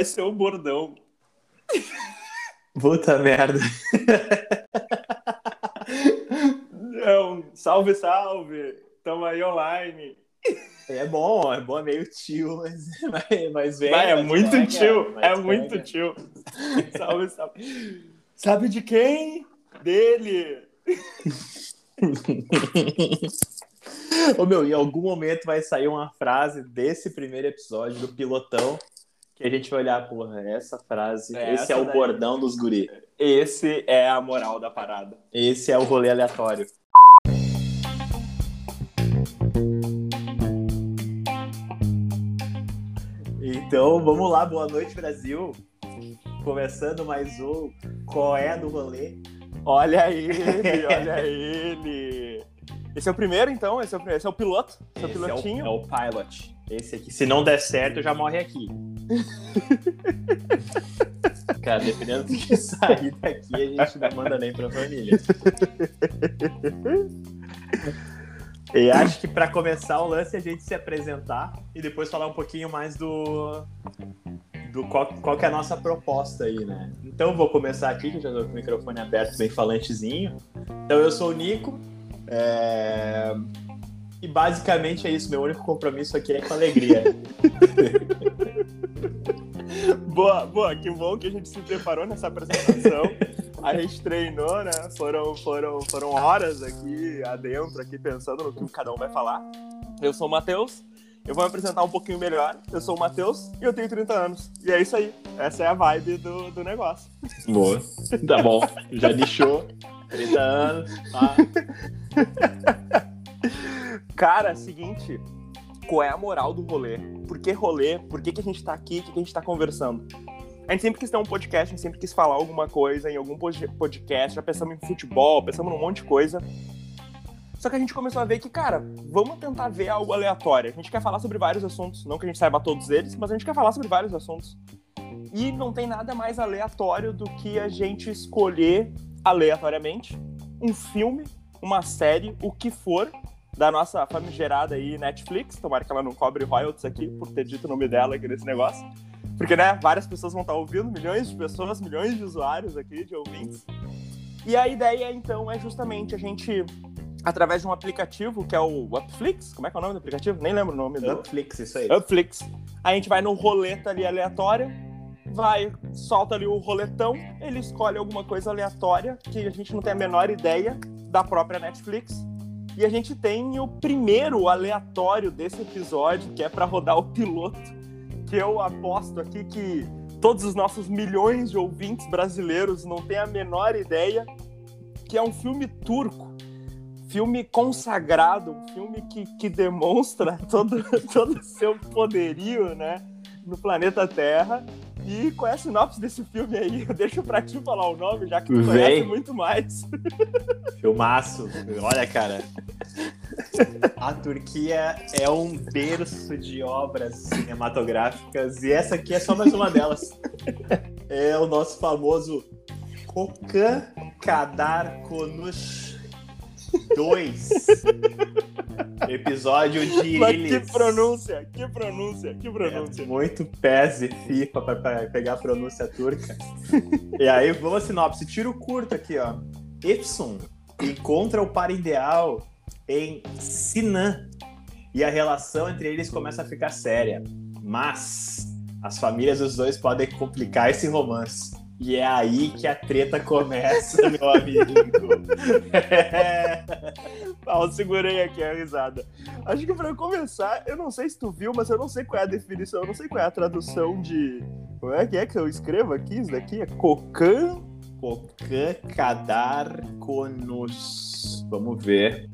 Esse é o bordão. Puta merda. Não, salve, salve. Tamo aí online. É bom, é bom, é meio tio, mas, mas, vem. Vai, é mas muito pega, tio, é pega. muito tio. Salve, salve. Sabe de quem? Dele. Ô meu, em algum momento vai sair uma frase desse primeiro episódio do pilotão que a gente vai olhar, porra, essa frase, É esse é o daí. bordão dos guri. Esse é a moral da parada. Esse é o rolê aleatório. Então, vamos lá, boa noite, Brasil. Começando mais um Qual é do rolê? Olha ele, olha ele. Esse é o primeiro, então? Esse é o, esse é o piloto? Esse é o Esse pilotinho? É o, é o pilot. Esse aqui, se não der certo, já morre aqui. Cara, dependendo do que sair daqui, a gente não manda nem pra família. E acho que pra começar o lance a gente se apresentar e depois falar um pouquinho mais do. do qual, qual que é a nossa proposta aí, né? Então vou começar aqui, que eu já tô com o microfone aberto, bem falantezinho. Então eu sou o Nico. é, E basicamente é isso. Meu único compromisso aqui é com alegria. Boa, boa, que bom que a gente se preparou nessa apresentação. A gente treinou, né? Foram, foram, foram horas aqui adentro, aqui pensando no que cada um vai falar. Eu sou o Matheus, eu vou me apresentar um pouquinho melhor. Eu sou o Matheus e eu tenho 30 anos. E é isso aí. Essa é a vibe do, do negócio. Boa. Tá bom. Já lixou. 30 anos. Tá. Cara, seguinte, qual é a moral do rolê? Por que rolê? Por que, que a gente tá aqui? O que, que a gente tá conversando? A gente sempre quis ter um podcast, a gente sempre quis falar alguma coisa em algum pod- podcast, já pensamos em futebol, pensamos num monte de coisa. Só que a gente começou a ver que, cara, vamos tentar ver algo aleatório. A gente quer falar sobre vários assuntos, não que a gente saiba todos eles, mas a gente quer falar sobre vários assuntos. E não tem nada mais aleatório do que a gente escolher aleatoriamente um filme, uma série, o que for, da nossa famigerada aí Netflix. Tomara que ela não cobre royalties aqui por ter dito o nome dela aqui nesse negócio. Porque, né, várias pessoas vão estar ouvindo, milhões de pessoas, milhões de usuários aqui, de ouvintes. E a ideia, então, é justamente a gente, através de um aplicativo que é o Upflix, como é que é o nome do aplicativo? Nem lembro o nome do. Netflix, isso aí. Upflix. A gente vai no roleta ali aleatória, vai, solta ali o roletão, ele escolhe alguma coisa aleatória que a gente não tem a menor ideia da própria Netflix. E a gente tem o primeiro aleatório desse episódio, que é para rodar o piloto, que eu aposto aqui que todos os nossos milhões de ouvintes brasileiros não têm a menor ideia, que é um filme turco. Filme consagrado, um filme que, que demonstra todo todo o seu poderio, né, no planeta Terra. E qual é a sinopse desse filme aí? Eu deixo pra ti falar o nome, já que tu Vem. conhece muito mais. Filmaço. Olha, cara. A Turquia é um berço de obras cinematográficas e essa aqui é só mais uma delas. É o nosso famoso Kokan Kadar Konuş 2. Episódio de Mas que pronúncia, que pronúncia, que É pronúncia. muito PES e FIFA pra, pra pegar a pronúncia turca. e aí, vamos a sinopse. Tiro curto aqui, ó. Epson encontra o par ideal em Sinan e a relação entre eles começa a ficar séria. Mas as famílias dos dois podem complicar esse romance. E é aí que a treta começa, meu amigo. Ah, eu segurei aqui a risada. Acho que pra começar, eu não sei se tu viu, mas eu não sei qual é a definição, eu não sei qual é a tradução de. Como é que é que eu escrevo aqui? Isso daqui é Cocan. Kokan Kadar Konuş. Vamos ver.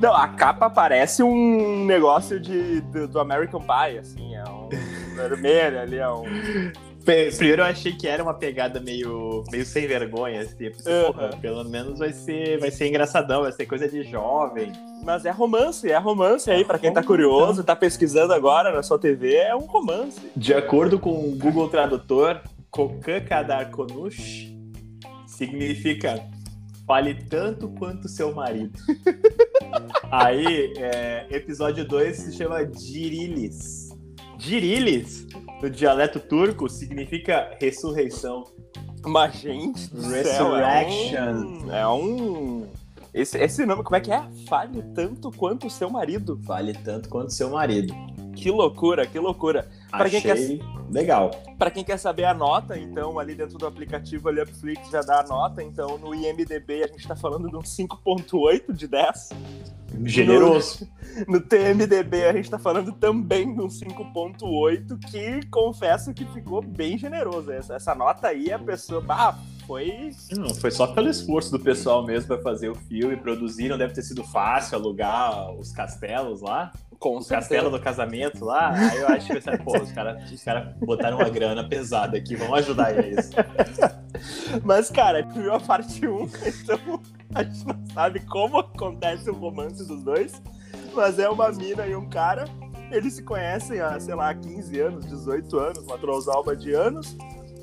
Não, a capa parece um negócio de, do, do American Pie, assim, é um vermelho ali, é um. Primeiro eu achei que era uma pegada meio, meio sem vergonha, assim. Porra, pelo menos vai ser, vai ser engraçadão, vai ser coisa de jovem. Mas é romance, é romance aí, pra quem tá curioso, tá pesquisando agora na sua TV, é um romance. De acordo com o Google Tradutor, Kokan Kadar Konuş significa fale tanto quanto seu marido. Aí, é, episódio 2 se chama Dirilis. Dirilis, no dialeto turco, significa ressurreição. Mas, gente, céu, Resurrection. É um. É um... Esse, esse nome, como é que é? Fale tanto quanto o seu marido. Vale tanto quanto seu marido. Que loucura, que loucura. Pra quem Achei legal. Para quem quer saber a nota, então, ali dentro do aplicativo ali, Upflix já dá a nota. Então, no IMDB a gente tá falando de um 5.8 de 10. Generoso. No TMDB a gente tá falando também de um 5.8, que confesso que ficou bem generoso. Essa, essa nota aí, a pessoa, bah, foi... Não, foi só pelo esforço do pessoal mesmo pra fazer o filme, produzir. Não deve ter sido fácil alugar os castelos lá. Com o castelo do casamento lá, aí eu acho que pensei, pô, os caras os cara botaram uma grana pesada aqui, vamos ajudar eles. Mas, cara, viu a parte 1, então a gente não sabe como acontece o romance dos dois, mas é uma mina e um cara, eles se conhecem há, sei lá, 15 anos, 18 anos, uma trosalba de anos,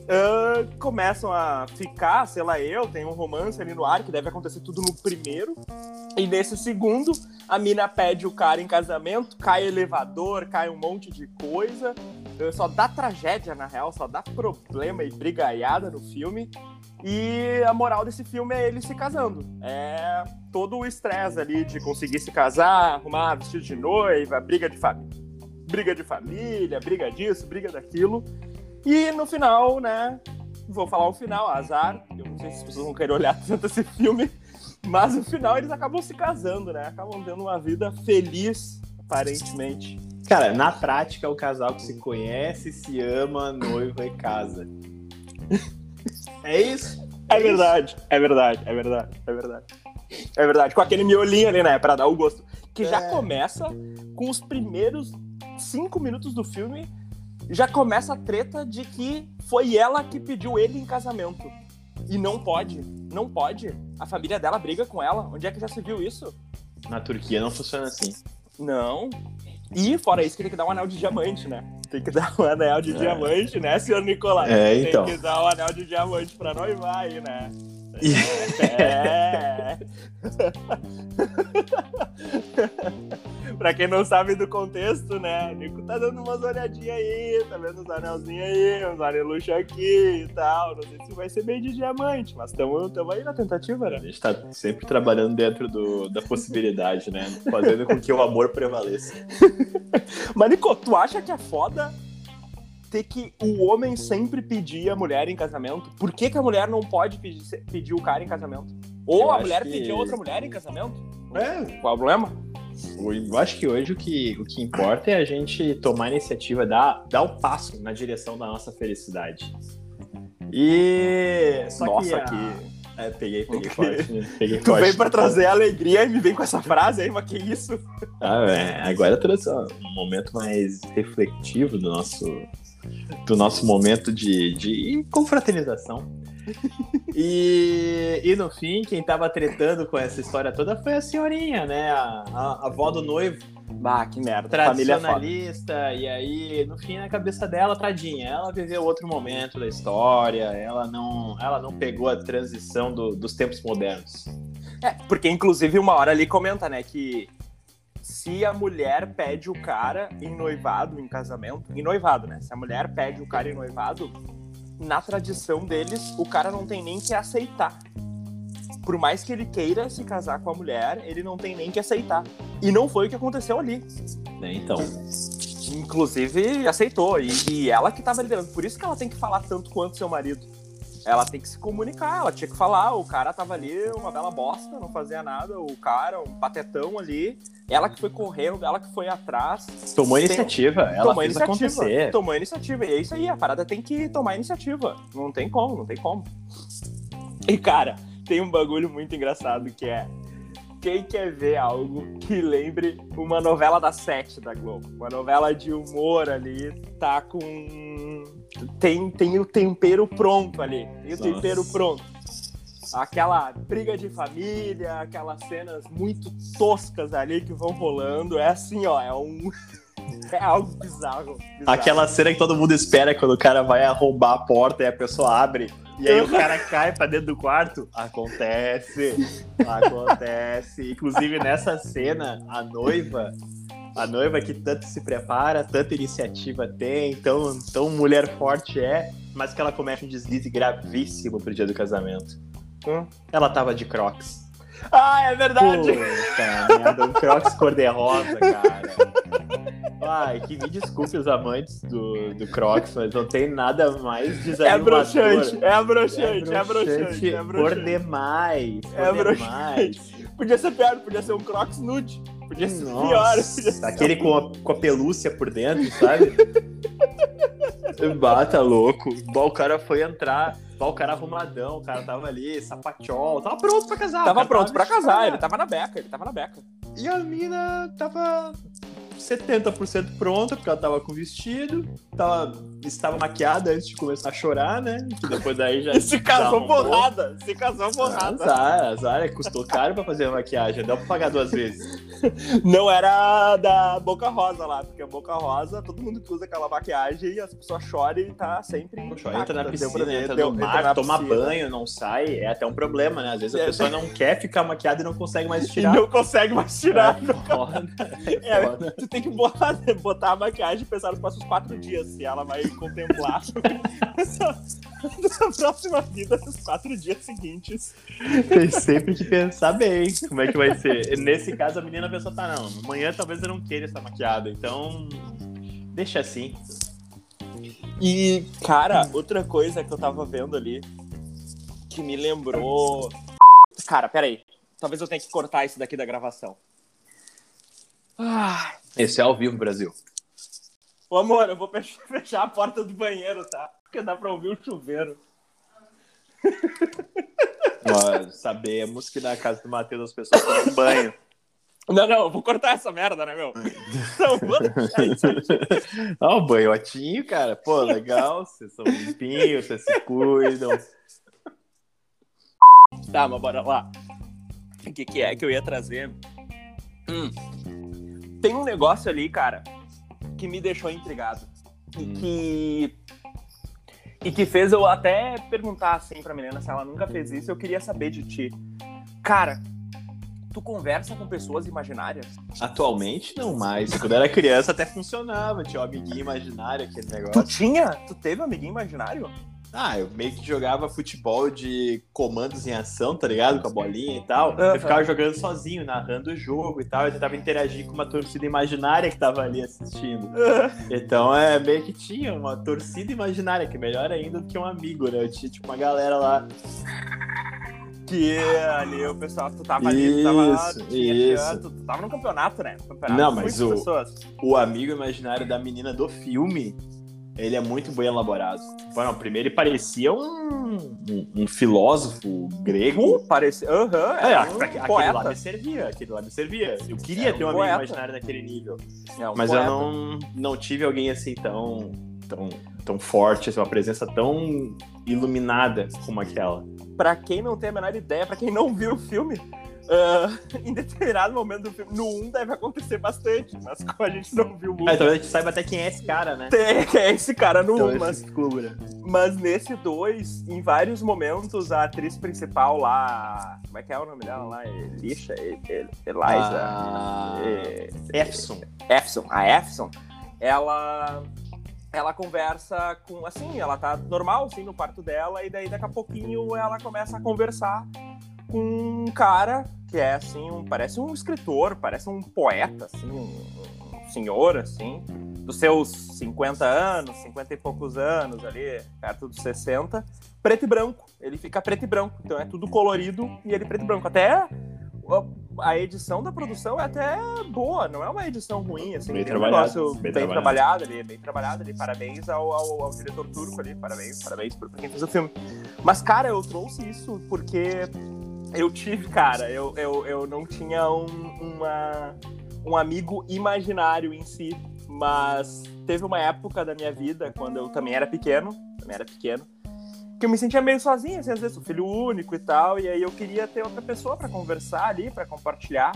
Uh, começam a ficar, sei lá, eu, tem um romance ali no ar que deve acontecer tudo no primeiro. E nesse segundo, a mina pede o cara em casamento, cai elevador, cai um monte de coisa. Só dá tragédia, na real, só dá problema e brigaiada no filme. E a moral desse filme é ele se casando. É todo o estresse ali de conseguir se casar, arrumar vestido de noiva, briga de família. Briga de família, briga disso, briga daquilo. E no final, né? Vou falar o final, azar. Eu não sei se as pessoas vão querer olhar tanto esse filme, mas no final eles acabam se casando, né? Acabam tendo uma vida feliz, aparentemente. Cara, na prática é o casal que se conhece, se ama, noiva e casa. É isso? É, é verdade, isso. é verdade, é verdade, é verdade. É verdade, com aquele miolinho ali, né? Pra dar o gosto. Que já é. começa com os primeiros cinco minutos do filme já começa a treta de que foi ela que pediu ele em casamento. E não pode, não pode. A família dela briga com ela. Onde é que já se viu isso? Na Turquia não funciona assim. Não. E fora isso, que tem que dar um anel de diamante, né? Tem que dar um anel de é. diamante, né, senhor Nicolás? É, então. Tem que dar um anel de diamante pra noivar aí, né? É. pra quem não sabe do contexto, né? O Nico tá dando umas olhadinhas aí, tá vendo uns anelzinhos aí, uns aneluxos aqui e tal. Não sei se vai ser bem de diamante, mas estamos aí na tentativa, né? A gente tá sempre trabalhando dentro do, da possibilidade, né? Fazendo com que o amor prevaleça. mas, Nico, tu acha que é foda ter que o homem sempre pedir a mulher em casamento? Por que, que a mulher não pode pedir, pedir o cara em casamento? Ou eu a mulher que... pedir a outra mulher em casamento? É. Qual é o problema? Eu acho que hoje o que, o que importa é a gente tomar a iniciativa, dar, dar o passo na direção da nossa felicidade. E. Só nossa, que. A... É, peguei, peguei forte. Né? Peguei tu forte. vem pra trazer alegria e me vem com essa frase aí, mas que isso? Ah, é. Agora trouxe um momento mais refletivo do nosso, do nosso momento de, de confraternização. E, e no fim, quem tava tretando com essa história toda foi a senhorinha, né? A, a, a avó do noivo. Bah, que merda. Tradicionalista, e aí, no fim, na cabeça dela, tadinha, ela viveu outro momento da história, ela não, ela não pegou a transição do, dos tempos modernos. É, porque inclusive uma hora ali comenta, né, que se a mulher pede o cara em noivado, em casamento, em noivado, né? Se a mulher pede o cara em noivado, na tradição deles, o cara não tem nem que aceitar. Por mais que ele queira se casar com a mulher, ele não tem nem que aceitar. E não foi o que aconteceu ali. É, então. Inclusive, aceitou. E, e ela que estava liderando. Por isso que ela tem que falar tanto quanto seu marido ela tem que se comunicar, ela tinha que falar, o cara tava ali, uma bela bosta, não fazia nada, o cara, um patetão ali, ela que foi correndo, ela que foi atrás. Tomou tem... iniciativa, ela tomou fez iniciativa, acontecer. Tomou iniciativa, e é isso aí, a parada tem que tomar iniciativa, não tem como, não tem como. E cara, tem um bagulho muito engraçado que é, quem quer ver algo que lembre uma novela da sete da Globo, uma novela de humor ali, tá com tem tem o tempero pronto ali, tem o Nossa. tempero pronto. Aquela briga de família, aquelas cenas muito toscas ali que vão rolando, é assim, ó, é um é algo bizarro, bizarro. Aquela cena que todo mundo espera quando o cara vai arrombar a porta e a pessoa abre e aí o cara cai pra dentro do quarto. Acontece. Acontece. Inclusive, nessa cena, a noiva. A noiva que tanto se prepara, tanta iniciativa tem, tão, tão mulher forte é, mas que ela comete um deslize gravíssimo pro dia do casamento. Hum. Ela tava de crocs. Ah, é verdade! Puta merda, um crocs cor-de-rosa, cara. Ai, que me desculpe os amantes do, do Crocs, mas não tem nada mais É desanimador. broxante, é broxante, é broxante, é por broxante. demais, por É demais. Podia ser pior, podia ser um Crocs nude. Podia ser Nossa, pior. Podia ser Aquele com a, com a pelúcia por dentro, sabe? Bata louco. Bom, o cara foi entrar, bom, o cara arrumadão, o cara tava ali, sapatiol, tava pronto pra casar. Tava cara pronto pra vestido casar, ele tava na beca, ele tava na beca. E a mina tava 70% pronta, porque ela tava com vestido, tava, estava maquiada antes de começar a chorar, né? Que depois daí já. E se casou já porrada, se casou porrada. Azar, azar, é, custou caro pra fazer a maquiagem, dá pra pagar duas vezes. Não era da Boca Rosa lá, porque a Boca Rosa, todo mundo que usa aquela maquiagem, as pessoas choram e tá sempre. Poxa, entra na piscina, Deu entra no mar, toma banho, não sai, é até um problema, né? Às vezes a É. pessoa não quer ficar maquiada e não consegue mais E tirar. não consegue mais tirar. É é tu tem que botar, botar a maquiagem e pensar nos próximos quatro dias, se ela vai contemplar essa, essa próxima vida nos quatro dias seguintes. Tem sempre que pensar bem como é que vai ser. Nesse caso, a menina pensou, tá, não, amanhã talvez eu não queira estar maquiada, então deixa assim. E, cara, outra coisa que eu tava vendo ali que me lembrou. Cara, peraí. Talvez eu tenha que cortar isso daqui da gravação. Ah, Esse é ao vivo, Brasil. Ô, amor, eu vou fech- fechar a porta do banheiro, tá? Porque dá pra ouvir o chuveiro. Nós sabemos que na casa do Matheus as pessoas tomam banho. Não, não, eu vou cortar essa merda, né, meu? Isso aí. Ah, o banhotinho, cara. Pô, legal. Vocês são limpinhos, vocês se cuidam. Tá, mas bora lá. O que, que é que eu ia trazer? Hum. Tem um negócio ali, cara, que me deixou intrigado. E Hum. que. E que fez eu até perguntar assim pra menina se ela nunca fez isso. Eu queria saber de ti. Cara, tu conversa com pessoas imaginárias? Atualmente, não mais. Quando eu era criança, até funcionava. Tinha um amiguinho imaginário, aquele Tu negócio. tinha? Tu teve um amiguinho imaginário? Ah, eu meio que jogava futebol de comandos em ação, tá ligado? Com a bolinha e tal. Eu ficava jogando sozinho, narrando o jogo e tal. Eu tentava interagir com uma torcida imaginária que tava ali assistindo. Então é meio que tinha uma torcida imaginária, que é melhor ainda do que um amigo, né? Eu tinha tipo uma galera lá. Que ali o pessoal, tu tava ali, tu tava. Isso, tinha isso. canto, tu tava no campeonato, né? Campeonato Não, mas o- pessoas. O amigo imaginário da menina do filme, ele é muito bem elaborado. Bom, primeiro ele parecia um, um, um filósofo grego. Uh, parecia. Aham, É, aquele um aquele poeta. lá me servia, aquele lá me servia. Eu queria um ter um amigo imaginário daquele nível. É, Mas poeta. eu não, não tive alguém assim tão, tão, tão forte, assim, uma presença tão iluminada como aquela. Pra quem não tem a menor ideia, pra quem não viu o filme, ah, em determinado momento do filme, no 1 deve acontecer bastante, mas como a gente não viu o Ah, 1, talvez a gente saiba até quem é esse cara, né? tem quem é esse cara no 1, Então, mas, descubra. mas nesse 2, em vários momentos, a atriz principal lá. Como é que é o nome dela lá? Elisha? El- El- Eliza? Ah, É, Efson. Efson, a Efson, ela ela conversa com assim, ela tá normal assim no quarto dela e daí daqui a pouquinho ela começa a conversar com um cara que é assim, um, parece um escritor, parece um poeta assim, um, um senhor assim, dos seus 50 anos, 50 e poucos anos ali, perto dos 60, preto e branco. Ele fica preto e branco, então é tudo colorido e ele preto e branco. Até a- edição da produção é até boa, não é uma edição ruim, assim, Bem tem um negócio bem bem, trabalhado. ali, bem trabalhado ali. Parabéns ao, ao, ao diretor turco ali, parabéns, parabéns por quem fez o filme. Mas, cara, eu trouxe isso porque eu tive, cara, eu, eu, eu não tinha um, uma, um amigo imaginário em si, mas teve uma época da minha vida, quando eu também era pequeno, também era pequeno, que eu me sentia meio sozinho, assim, às vezes, filho único e tal, e aí eu queria ter outra pessoa pra conversar ali, pra compartilhar.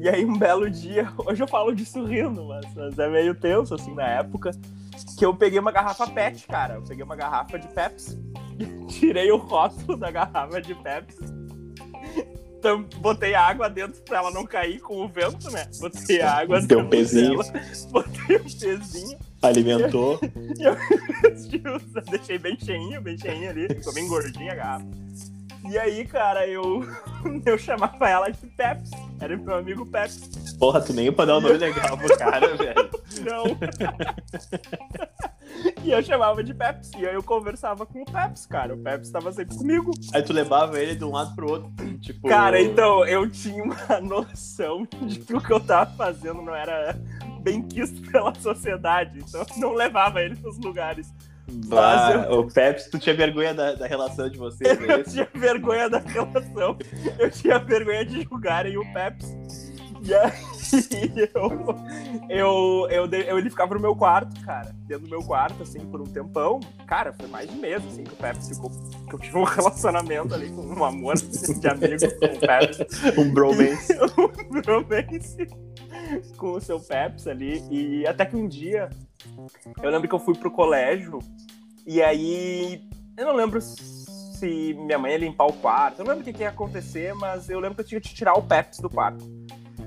E aí, um belo dia, hoje eu falo disso rindo, mas, mas é meio tenso, assim, na época, que eu peguei uma garrafa PET, cara. Eu peguei uma garrafa de Pepsi, tirei o rótulo da garrafa de Pepsi tam- botei água dentro pra ela não cair com o vento, né? Botei água Deu um dentro pezinho. dela, Botei um pezinho. Alimentou. eu deixei bem cheinho, bem cheinho ali. Ficou bem gordinha a garrafa. E aí, cara, eu, eu chamava ela de Peps. Era meu amigo Peps. Porra, tu nem pra dar um nome legal pro cara, velho. Não. e eu chamava de Peps. E aí eu conversava com o Peps, cara. O Peps tava sempre comigo. Aí tu levava ele de um lado pro outro. Tipo. Cara, então, eu tinha uma noção de que o que eu tava fazendo não era bem quisto pela sociedade. Então eu não levava ele pros lugares. Bah, o Pepsi, tu tinha vergonha da, da relação de vocês, é Eu tinha vergonha da relação. Eu tinha vergonha de julgarem o Pepsi. E aí eu, eu, eu, eu- ele ficava no meu quarto, cara. Dentro do meu quarto, assim, por um tempão. Cara, foi mais de mês, assim, que o Pepsi ficou. Que eu tive um relacionamento ali com um amor de amigo com o Pepsi. Um bromance. um bromance com o seu Pepsi ali. E até que um dia eu lembro que eu fui pro colégio e aí eu não lembro se minha mãe ia limpar o quarto. Eu não lembro o que, que ia acontecer, mas eu lembro que eu tinha que tirar o Pepsi do quarto.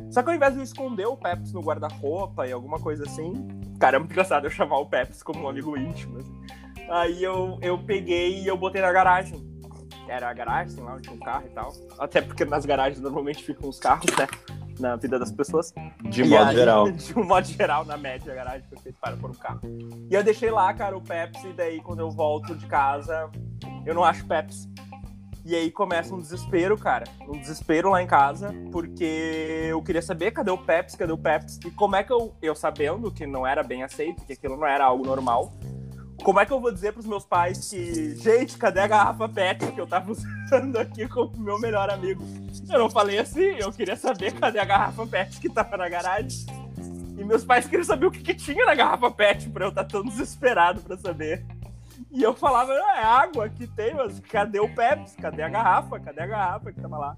Só que ao invés de eu esconder o Pepsi no guarda-roupa e alguma coisa assim, cara, é muito engraçado eu chamar o Pepsi como um amigo íntimo. assim. Aí eu, eu peguei e eu botei na garagem. Era a garagem, lá onde tinha um carro e tal. Até porque nas garagens normalmente ficam os carros, né? Na vida das pessoas. De E modo aí, geral. De um modo geral, na média, a garagem foi feita para pôr um carro. E eu deixei lá, cara, o Pepsi, e daí quando eu volto de casa, eu não acho Pepsi. E aí começa um desespero, cara. Um desespero lá em casa, porque eu queria saber cadê o Pepsi, cadê o Pepsi. E como é que eu, eu sabendo que não era bem aceito, que aquilo não era algo normal, como é que eu vou dizer pros meus pais que, gente, cadê a garrafa PET que eu tava usando aqui como meu melhor amigo? Eu não falei assim, eu queria saber cadê a garrafa PET que tava na garagem. E meus pais queriam saber o que, que tinha na garrafa PET pra eu estar tão desesperado pra saber. E eu falava, é água que tem, mas cadê o Pepsi? Cadê a garrafa? Cadê a garrafa que tava lá?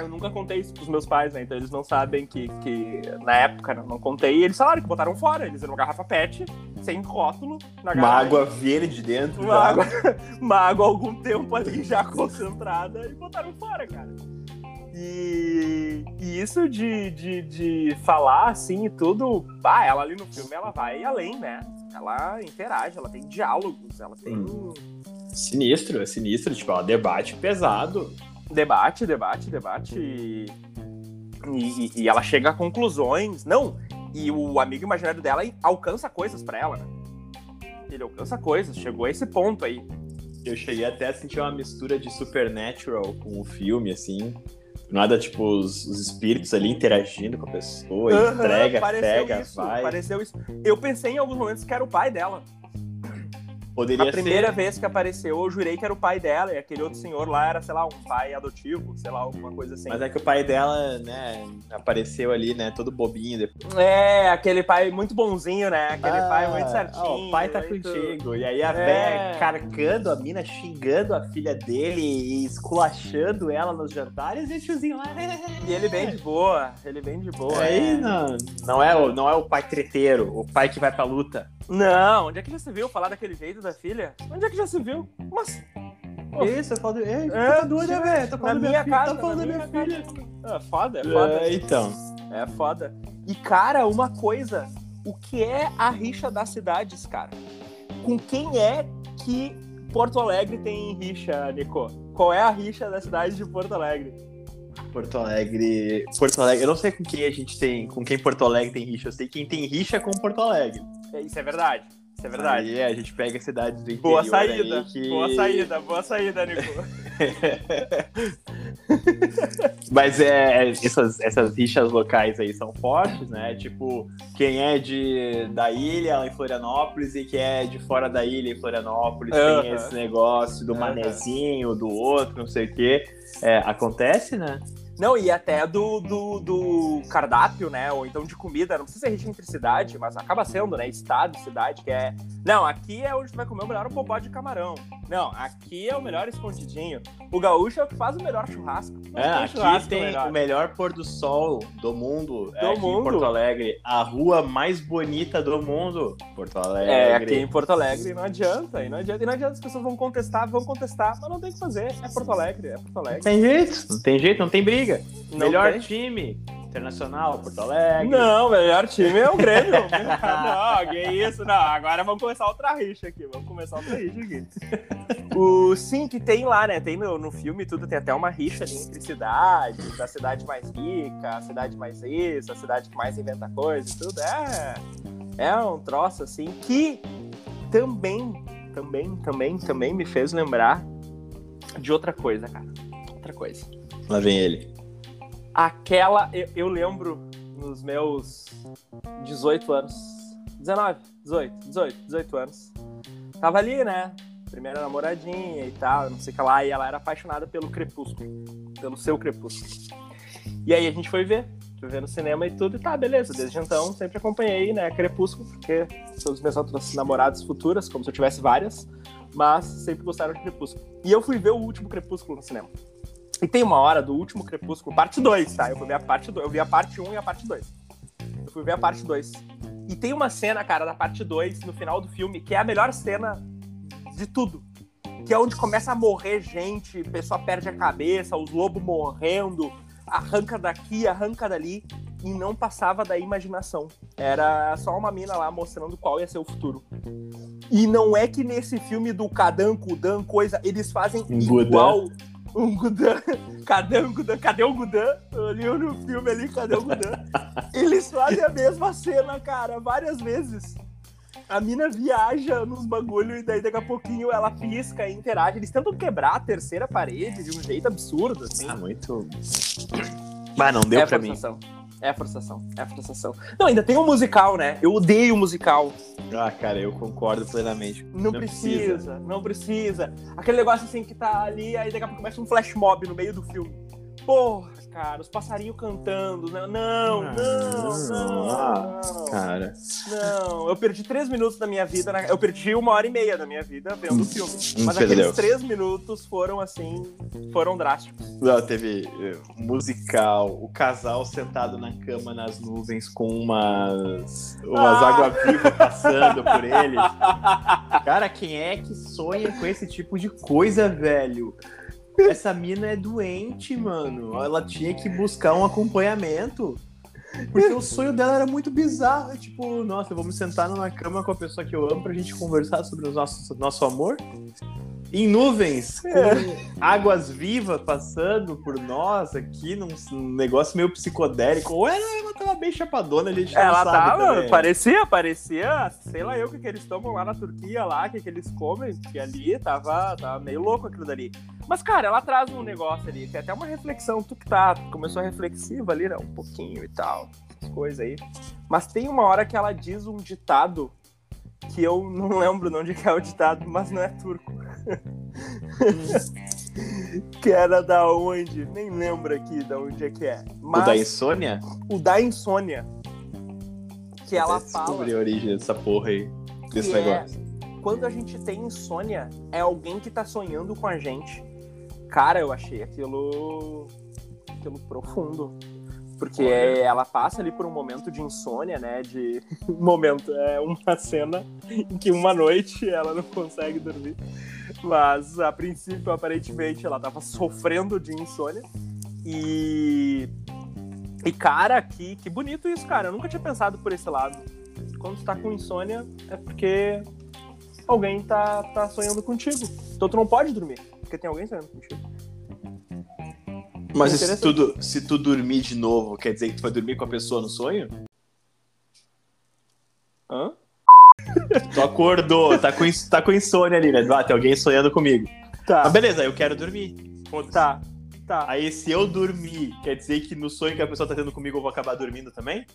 Eu nunca contei isso pros meus pais, né? Então eles não sabem que, que na época não, não contei. E eles falaram que botaram fora. Eles eram uma garrafa PET, sem rótulo, na Uma garagem. água verde dentro. Uma água, uma água algum tempo ali já concentrada e botaram fora, cara. E, e isso de, de, de falar assim e tudo, ah, ela ali no filme ela vai além, né? Ela interage, ela tem diálogos, ela tem Sinistro, é sinistro. Tipo, um debate pesado. Debate, debate, debate. E, e- e ela chega a conclusões. Não, e o amigo imaginário dela alcança coisas pra ela, né? Ele alcança coisas, chegou a esse ponto aí. Eu cheguei até a sentir uma mistura de Supernatural com o filme, assim. Nada, tipo, os, os espíritos ali interagindo com a pessoa, Aham, entrega, pega, isso, vai. Pareceu isso. Eu pensei em alguns momentos que era o pai dela. Poderia a primeira ser. vez que apareceu, eu jurei que era o pai dela, e aquele outro senhor lá era, sei lá, um pai adotivo, sei lá, alguma coisa assim. Mas é que o pai dela, né, apareceu ali, né, todo bobinho. Depois. É, aquele pai muito bonzinho, né? Aquele pai muito certinho. Ah, o pai tá muito- contigo. E aí a É. véia carcando a mina, xingando a filha dele e esculachando ela nos jantares e o tiozinho lá. E ele vem de boa, ele vem de boa. Aí é. não, não, é o, não é o pai treteiro, o pai que vai pra luta. Não, onde é que já se viu falar daquele jeito da filha? Onde é que já se viu? Mas Pô. Isso, eu falo, ei, É, tá doida, velho? Tá na falando da minha filha, casa, tá falando na da minha minha filha. casa. É foda, é foda. É, então. É foda. E, cara, uma coisa. O que é a rixa das cidades, cara? Com quem é que Porto Alegre tem rixa, Nico? Qual é a rixa da cidade de Porto Alegre? Porto Alegre. Porto Alegre. Eu não sei com quem a gente tem. Com quem Porto Alegre tem rixa. Eu sei quem tem rixa com Porto Alegre. É, Isso é verdade. Isso é verdade. Aí, é, a gente pega cidades do interior. Boa saída. aí que- Boa saída, boa saída, Nico. Mas é, essas, essas rixas locais aí são fortes, né? Tipo, quem é de, da ilha em Florianópolis e quem é de fora da ilha em Florianópolis tem esse negócio do manezinho, do outro, não sei o quê. É, acontece, né? Não, e até do, do, do, cardápio, né? Ou então de comida, não precisa ser rixa entre cidade, mas acaba sendo, né? Estado, cidade, que é. Não, aqui é onde tu vai comer o melhor popó de camarão. Não, aqui é o melhor escondidinho. O gaúcho é o que faz o melhor churrasco. É, aqui churrasco tem melhor. o melhor pôr do sol do mundo. Do é aqui mundo. em Porto Alegre. A rua mais bonita do mundo, Porto Alegre. É, aqui em Porto Alegre não adianta. E não adianta, e não adianta as pessoas vão contestar, vão contestar, mas não tem o que fazer. É Porto Alegre, é Porto Alegre. Tem jeito, não tem jeito, não tem briga. Não melhor tem? time internacional, Porto Alegre. Não, melhor time é o Grêmio. não, que isso, não. Agora vamos começar outra rixa aqui. Vamos começar outra rixa aqui. O sim que tem lá, né? Tem no, no filme tudo, tem até uma rixa ali entre cidades, a cidade mais rica, a cidade mais isso, a cidade que mais inventa coisa e tudo. É, é um troço assim que também, também, também, também me fez lembrar de outra coisa, cara. Outra coisa. Lá vem ele. Aquela, eu, eu lembro nos meus 18 anos, 19, 18, 18, 18 anos. Tava ali, né? Primeira namoradinha e tal, não sei o que lá, e ela era apaixonada pelo Crepúsculo, pelo seu Crepúsculo. E aí a gente foi ver, foi ver no cinema e tudo, e tá, beleza. Desde então sempre acompanhei, né, Crepúsculo, porque são os meus outros namorados futuras, como se eu tivesse várias, mas sempre gostaram de Crepúsculo. E eu fui ver o último Crepúsculo no cinema. E tem uma hora do último Crepúsculo, parte 2, tá? Eu fui ver a parte 2. Eu vi a parte 1 um e a parte 2. Eu fui ver a parte 2. E tem uma cena, cara, da parte 2, no final do filme, que é a melhor cena de tudo. Que é onde começa a morrer gente, a pessoa perde a cabeça, os lobos morrendo, arranca daqui, arranca dali, e não passava da imaginação. Era só uma mina lá mostrando qual ia ser o futuro. E não é que nesse filme do Kadan, Kudan, coisa, eles fazem igual um Gudan. Cadê o Gudan? Cadê o Gudan? Ali no filme ali, cadê o Gudan? Eles fazem a mesma cena, cara, várias vezes. A mina viaja nos bagulho e daí daqui a pouquinho ela pisca e interage. Eles tentam quebrar a terceira parede de um jeito absurdo, assim. Ah, muito. Mas não deu é pra mim. É forçação, é forçação. Não, ainda tem o um musical, né? Eu odeio o musical. Ah, cara, eu concordo plenamente. Não, não precisa, precisa, não precisa. Aquele negócio assim que tá ali, aí daqui a pouco começa um flash mob no meio do filme. Porra, cara, os passarinhos cantando. Não, não, ah, não, não, ah, não, Cara. Não, eu perdi três minutos da minha vida. Eu perdi uma hora e meia da minha vida vendo o filme. Mas aqueles três minutos foram assim, foram drásticos. Não, teve eh, musical, o casal sentado na cama nas nuvens com umas, umas ah. água-viva passando por eles. Cara, quem é que sonha com esse tipo de coisa, velho? Essa mina é doente, mano. Ela tinha que buscar um acompanhamento. Porque o sonho dela era muito bizarro. Tipo, nossa, vamos sentar numa cama com a pessoa que eu amo pra gente conversar sobre o nosso, nosso amor em nuvens, é. com águas vivas passando por nós aqui, num, negócio meio psicodélico. Ou ela, ela tava bem chapadona, a gente não Ela tava, também. parecia, parecia, sei lá eu o que, que eles tomam lá na Turquia, lá, o que, que eles comem, porque ali tava, tava meio louco aquilo dali. Mas, cara, ela traz um negócio ali, tem até uma reflexão, tu que tá, começou reflexiva ali, né, um pouquinho e tal, essas coisas aí. Mas tem uma hora que ela diz um ditado que eu não lembro onde que é o ditado, mas não é turco. que era da onde? Nem lembro aqui da onde é que é. Mas o da insônia? O da insônia. Que ela Até fala. a origem dessa porra aí, desse é negócio. É, quando a gente tem insônia, é alguém que tá sonhando com a gente. Cara, eu achei aquilo. aquilo profundo. Porque ela passa ali por um momento de insônia, né? De momento, é uma cena em que uma noite ela não consegue dormir. Mas a princípio, aparentemente, ela tava sofrendo de insônia. E. E, cara, que, que bonito isso, cara. Eu nunca tinha pensado por esse lado. Quando tu tá com insônia, é porque alguém tá, tá sonhando contigo. Então tu não pode dormir, porque tem alguém sonhando contigo. Mas se tu, se tu dormir de novo, quer dizer que tu vai dormir com a pessoa no sonho? Hã? Tu acordou, tá com, tá com insônia ali, né? Ah, tem alguém sonhando comigo. Tá. Mas beleza, eu quero dormir. Tá, tá. Aí se eu dormir, quer dizer que no sonho que a pessoa tá tendo comigo eu vou acabar dormindo também?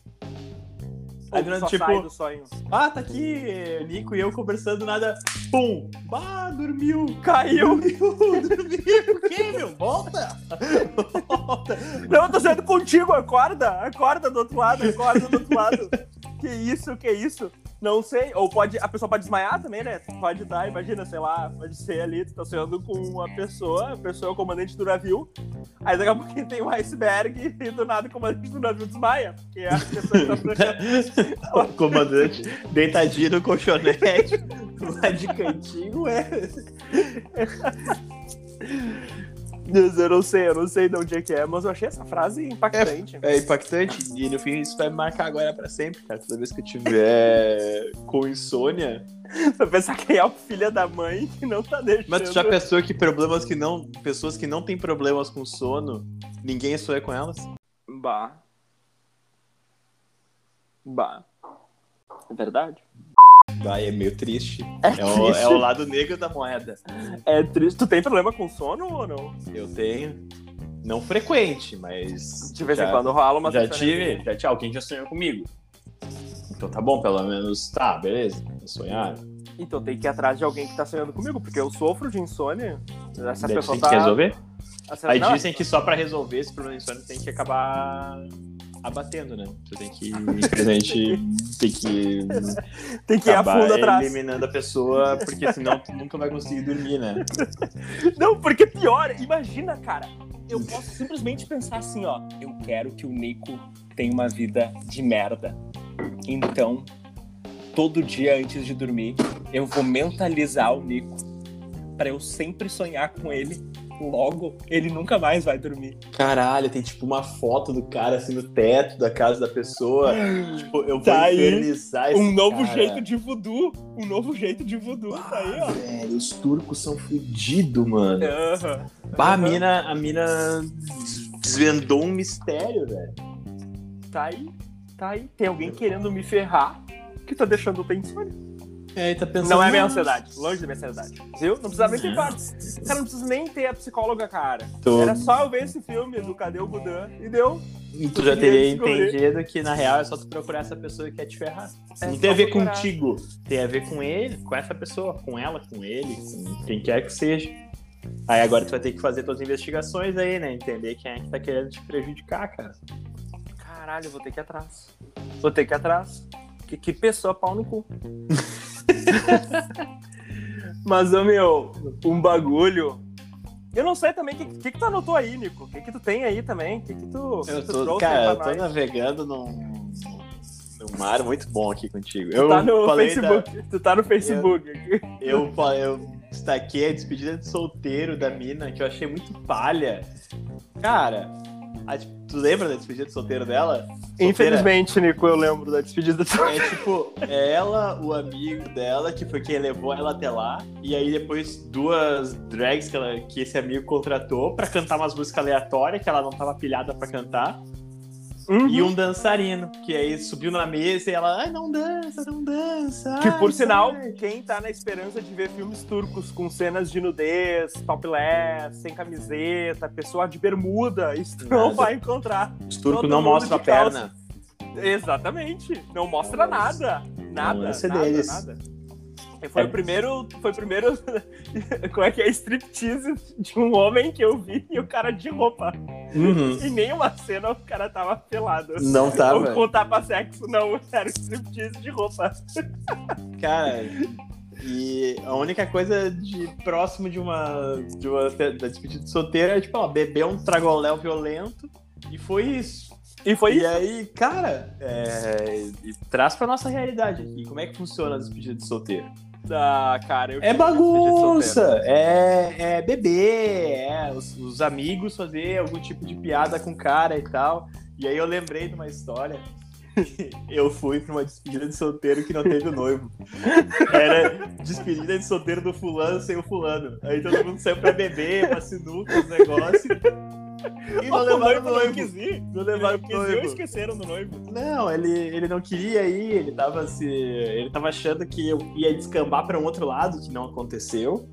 Aí tipo, sonho? ah, tá aqui, Nico e eu conversando, nada. Pum! Bah, dormiu! Caiu! Dormiu! Dormiu! O quê, meu? Volta! Volta! Não, eu tô saindo contigo, acorda! Acorda do outro lado, acorda do outro lado. Que isso, que isso? Não sei. Ou pode, a pessoa pode desmaiar também, né? Pode estar, imagina, sei lá, pode ser ali, tu tá sonhando com uma pessoa, a pessoa é o comandante do navio, aí daqui a pouquinho tem um iceberg e do nada o comandante do navio desmaia, porque é a pessoa que tá o comandante deitadinho no colchonete, lá de cantinho, é. Eu não sei, eu não sei de onde é que é, mas eu achei essa frase impactante. É impactante. E no fim isso vai me marcar agora pra sempre, cara. Toda vez que eu tiver com insônia. Pra pensar quem é o filho da mãe que não tá deixando. Mas tu já pensou que problemas que não. Pessoas que não têm problemas com sono, ninguém sonha com elas? Bah. Bah. É verdade? Vai, é meio triste. É É o, triste. é o lado negro da moeda. É triste. Tu tem problema com sono ou não? Eu tenho. Não frequente, mas. De vez em quando rola uma Já tive, já tive. Alguém já sonhou comigo. Então tá bom, pelo menos. Tá, beleza. Sonharam. Então tem que ir atrás de alguém que tá sonhando comigo, porque eu sofro de insônia. Essa tu pessoa tem tá. que resolver? essa- Aí não, dizem que só pra resolver esse problema de insônia tem que acabar abatendo, né? Tu tem que simplesmente tem que tem que ir a fundo atrás. eliminando a pessoa, porque senão tu nunca vai conseguir dormir, né? Não, porque pior, imagina, cara. Eu posso simplesmente pensar assim, ó. Eu quero que o Nico tenha uma vida de merda. Então, todo dia antes de dormir, eu vou mentalizar o Nico pra eu sempre sonhar com ele. Logo, ele nunca mais vai dormir. Caralho, tem tipo uma foto do cara assim no teto da casa da pessoa. Tipo, eu vou Tá aí infernizar esse Um novo cara. jeito de voodoo. Um novo jeito de voodoo. Tá aí, ó. Velho, os turcos são fudidos, mano. Aham. Bah, a mina, a mina desvendou um mistério, velho. Tá aí. Tá aí. Tem alguém querendo me ferrar que tá deixando eu ter aí tá pensando. Não é minha "Nossa, ansiedade, longe da minha ansiedade. Viu? Não precisava nem ter parte. Cara, não precisa nem ter a psicóloga, cara. Tu- Era só eu ver esse filme do Cadê o Budan e deu. E tu já teria entendido que, na real, é só tu procurar essa pessoa que quer te ferrar. É não tem a ver procurar. contigo, tem a ver com ele, com essa pessoa, com ela, com ele, com quem quer que seja. Aí agora tu vai ter que fazer tuas investigações aí, né? Entender quem é que tá querendo te prejudicar, cara. Caralho, eu vou ter que ir atrás. Vou ter que ir atrás. Que, que pessoa pau no cu. Mas, ô meu, um bagulho. Eu não sei também o que, que, que tu anotou aí, Nico. O que, que tu tem aí também? O que, que tu. Eu tu tô, aí cara, eu tô navegando num, num mar muito bom aqui contigo. Tu Eu tá no falei Facebook. Tu tá no Facebook aqui. Da, eu, fa- eu destaquei a despedida de solteiro da mina, que eu achei muito palha. Cara, a- tu lembra da despedida de solteiro dela? Solteira? Infelizmente, Nico, eu lembro da despedida do É tipo, é ela, o amigo dela, que foi quem levou ela até lá, e aí depois duas drags que, ela- que esse amigo contratou pra cantar umas músicas aleatórias que ela não tava pilhada pra cantar, Uhum. e um dançarino, que aí subiu na mesa e ela, ai, não dança, não dança. Que por ai, sinal, sai." quem tá na esperança de ver filmes turcos com cenas de nudez, topless, sem camiseta, pessoa de bermuda, isso não Nada. vai encontrar. Os turcos não mostram a perna. Exatamente. Não mostra Não nada. Nada. lance nada, deles. nada. E Foi É. o primeiro. Foi o primeiro. Como é que é? Striptease de um homem que eu vi e o cara de roupa. Uhum. E nenhuma cena o cara tava pelado. Não tava. Ou contar pra sexo, não. Era striptease de roupa. Cara, e a única coisa de próximo de uma, de uma da despedida de solteiro é tipo, ó, beber um tragoléu violento e foi isso. E foi E isso. aí, cara, é, e traz pra nossa realidade aqui. Como é que funciona a despedida de solteiro? Ah, cara, eu É bagunça, é, é beber, é os, os amigos fazer algum tipo de piada com o cara e tal. E aí eu lembrei de uma história. Eu fui pra uma despedida de solteiro que não teve o noivo. Era despedida de solteiro do fulano sem o fulano. Aí todo mundo saiu pra beber, pra sinuca, os negócios. E não levaram o não noivo. quis. Não levaram Não o quis ir ou noivo. esqueceram do noivo. Não, ele, ele não queria ir, ele tava se. Ele tava achando que eu ia descambar pra um outro lado, que não aconteceu.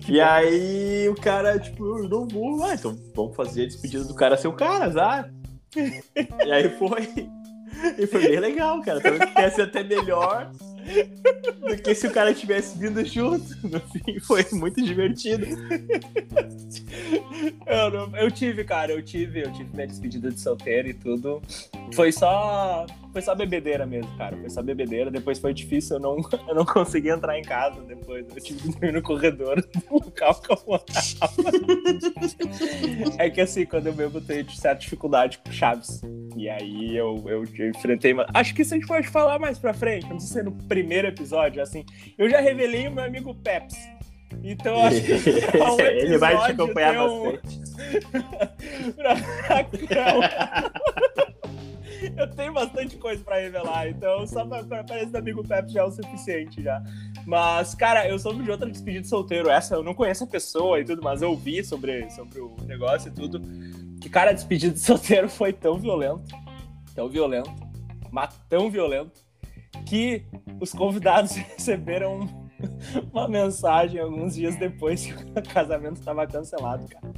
Que E bom. aí o cara, tipo, eu não vou, ah, então vamos fazer a despedida do cara ser o cara, azar. e aí foi. E foi bem legal, cara. Talvez tivesse até melhor do que se o cara tivesse vindo junto. No fim, foi muito divertido. Eu, não- eu tive, cara, eu tive, eu tive minha despedida de solteiro e tudo. Foi só. Foi só bebedeira mesmo, cara. Foi só bebedeira. Depois foi difícil, eu não, eu não consegui entrar em casa depois. Eu tive que dormir no corredor do local que eu morava. É que assim, quando eu bebo, eu tenho certa dificuldade com chaves. E aí eu, eu, eu enfrentei. Acho que isso a gente pode falar mais pra frente. Não sei se é no primeiro episódio, assim. Eu já revelei o meu amigo Peps. Então eu acho que um Ele vai te acompanhar um- bastante. pra- pra- Eu tenho bastante coisa pra revelar, então só pra, pra esse amigo Pepe já é o suficiente já. Mas, cara, eu soube de outra despedida de solteiro. Essa eu não conheço a pessoa e tudo, mas eu vi sobre, sobre o negócio e tudo. Que, cara, a despedida de solteiro foi tão violento, tão violento, mas tão violento, que os convidados receberam uma mensagem alguns dias depois que o casamento estava cancelado, cara.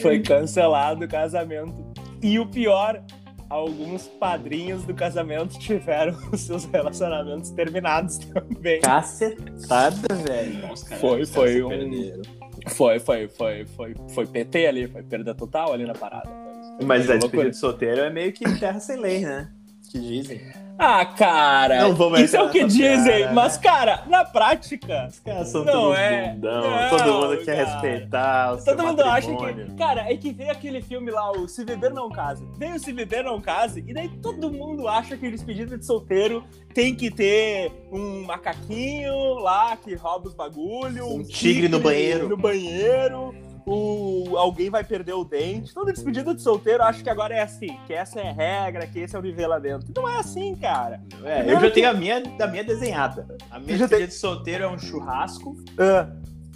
Foi cancelado o casamento. E o pior, alguns padrinhos do casamento tiveram os seus relacionamentos terminados também. Cacetada, velho. Nossa, cara, Foi, foi um- perderam. Foi, foi, foi, foi, foi PT ali, foi perda total ali na parada. Foi Mas a despedida de solteiro é meio que terra sem lei, né? Que dizem. Ah, cara, Não vamos isso é o que dizem, né? mas, cara, na prática, Os caras são Não, é- bundão, não, todo mundo quer cara. respeitar o seu todo mundo acha que. Cara, é que vem aquele filme lá, o Se Beber Não Case. Vem o Se Beber Não Case, e daí todo mundo acha que despedida de solteiro tem que ter um macaquinho lá que rouba os bagulho, Um tigre no banheiro. No banheiro. O, alguém vai perder o dente. Toda despedida de solteiro acho que agora é assim, que essa é a regra, que esse é o nivelamento. Não é assim, cara. É, eu já tenho a minha, a minha desenhada. A minha despedida de solteiro é um churrasco, Ah,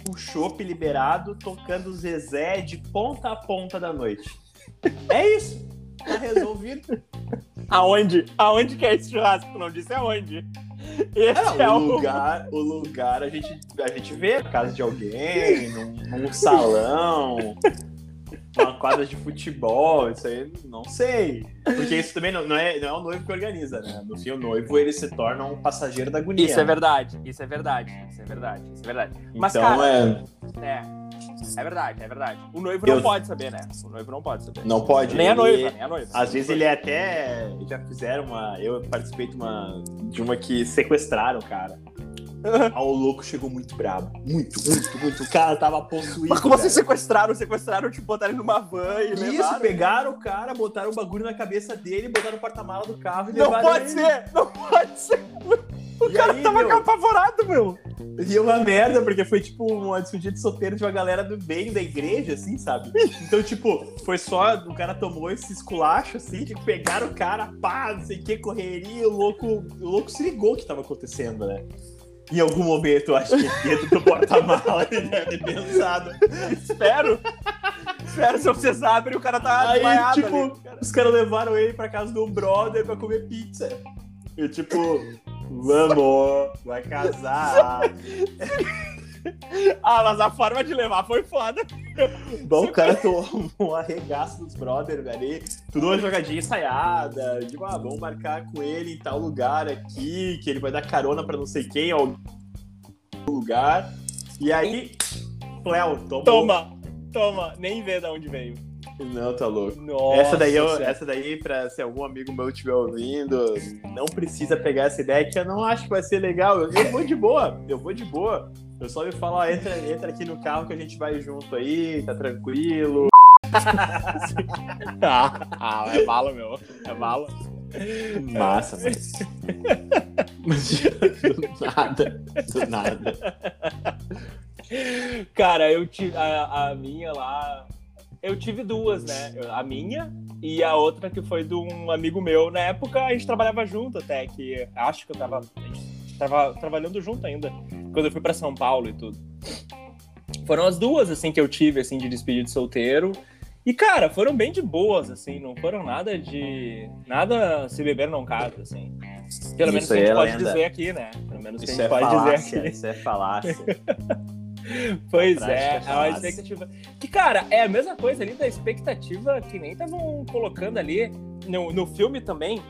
um chopp liberado, tocando Zezé de ponta a ponta da noite. É isso. Tá resolvido. Aonde? Aonde que é esse churrasco? Não disse aonde. Esse É, é o o lugar, o lugar a gente, a gente vê na casa de alguém, num, num salão, uma quadra de futebol, isso aí não sei. Porque isso também não, não é, não é o noivo que organiza, né? No fim, o noivo ele se torna um passageiro da agonia. Isso é verdade, isso é verdade, isso é verdade, isso é verdade. Mas, então cara, é. é. É verdade, é verdade. O noivo não pode saber, né? O noivo não pode saber. Não pode. Nem a noiva, nem a noiva. Às vezes ele é até. Já fizeram uma. Eu participei de uma. De uma que sequestraram, cara. Aí o louco chegou muito brabo. Muito, muito, muito. O cara tava possuído. Mas como vocês sequestraram? Sequestraram, tipo, botaram ele numa van e Isso, levaram? pegaram o cara, botaram um bagulho na cabeça dele, botaram no porta-mala do carro e Não levaram pode ele. ser! Não pode ser! O E cara aí, tava meu? apavorado, meu! E uma merda, porque foi tipo uma despedida de solteiro de uma galera do bem da igreja, assim, sabe? Então, tipo, foi só. O cara tomou esse esculacho, assim, que pegaram o cara, pá, não sei o que, correria, o louco, o louco se ligou o que tava acontecendo, né? Em algum momento, eu acho que dentro do porta-mala ele deve ter pensado. Espero! Espero se vocês abrem o cara tá Aí, tipo, ali. os caras levaram ele pra casa de um brother pra comer pizza. E tipo, vamos, vai casar. Ah, mas a forma de levar foi foda. Bom, o cara tomou um arregaço dos brothers ali, tudo uma jogadinha ensaiada, tipo, ah, vamos marcar com ele em tal lugar aqui, que ele vai dar carona pra não sei quem, ó, lugar. E aí, Fleo, tomou. Toma, toma, nem vê de onde veio. Não, tá louco. Nossa, essa daí, eu, essa daí, pra se algum amigo meu estiver ouvindo, não precisa pegar essa ideia, que eu não acho que vai ser legal. Eu, eu vou de boa, eu vou de boa. Eu só me falo, ó, entra, entra aqui no carro que a gente vai junto aí, tá tranquilo. Ah, ah, é bala, meu. É bala. Massa, mas. mas do nada, do nada. Cara, eu tive a, a minha lá. Eu tive duas, né? A minha e a outra que foi de um amigo meu. Na época a gente trabalhava junto até, que acho que eu tava. A gente tava trabalhando junto ainda. Quando eu fui pra São Paulo e tudo. Foram as duas, assim, que eu tive, assim, de despedida de solteiro. E, cara, foram bem de boas, assim, não foram nada de. Nada se beber não casa, assim. Pelo menos Isso que a gente é pode lenda. dizer aqui, né? Pelo menos que a Isso gente é pode falácia, dizer aqui. isso é falácia. Pois é, é uma expectativa. Que, cara, é a mesma coisa ali da expectativa que nem estavam colocando ali no, no filme também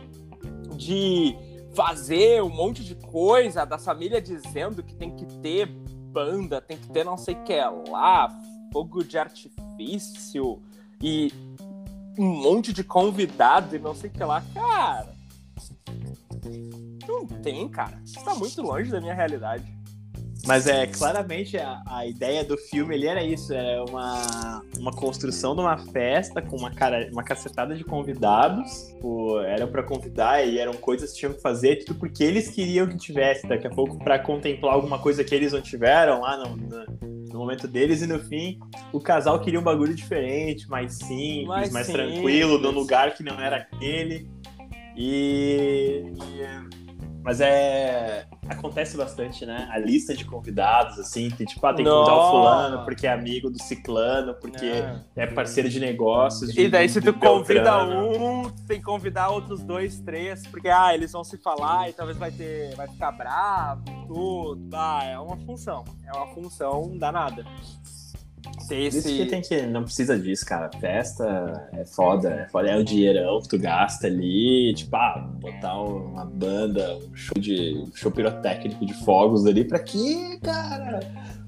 de fazer um monte de coisa, da família dizendo que tem que ter banda, tem que ter não sei o que lá, fogo de artifício e um monte de convidado e não sei o que lá. Cara, não tem, cara. Isso tá muito longe da minha realidade. Mas é claramente a, a ideia do filme ele era isso, era uma, uma construção de uma festa com uma, cara, uma cacetada de convidados. Pô, era para convidar e eram coisas que tinham que fazer, tudo porque eles queriam que tivesse, daqui a pouco para contemplar alguma coisa que eles não tiveram lá no, no, no, momento deles, e no fim o casal queria um bagulho diferente, mais simples, mais, mais simples. tranquilo, num lugar que não era aquele. E, e mas é. Acontece bastante, né? A lista de convidados, assim, tem tipo, ah, tem que convidar o fulano porque é amigo do ciclano, porque é, é parceiro de negócios. De, e daí, se tu convida um, tem que convidar outros dois, três, porque ah, eles vão se falar e talvez vai ter. vai ficar bravo, tudo. Ah, é uma função. É uma função danada esse... Isso que tem que. Não precisa disso, cara. Festa é foda. É foda. É o dinheirão que tu gasta ali. Tipo, ah, botar uma banda, um show de. Um show pirotécnico de fogos ali. Pra quê, cara?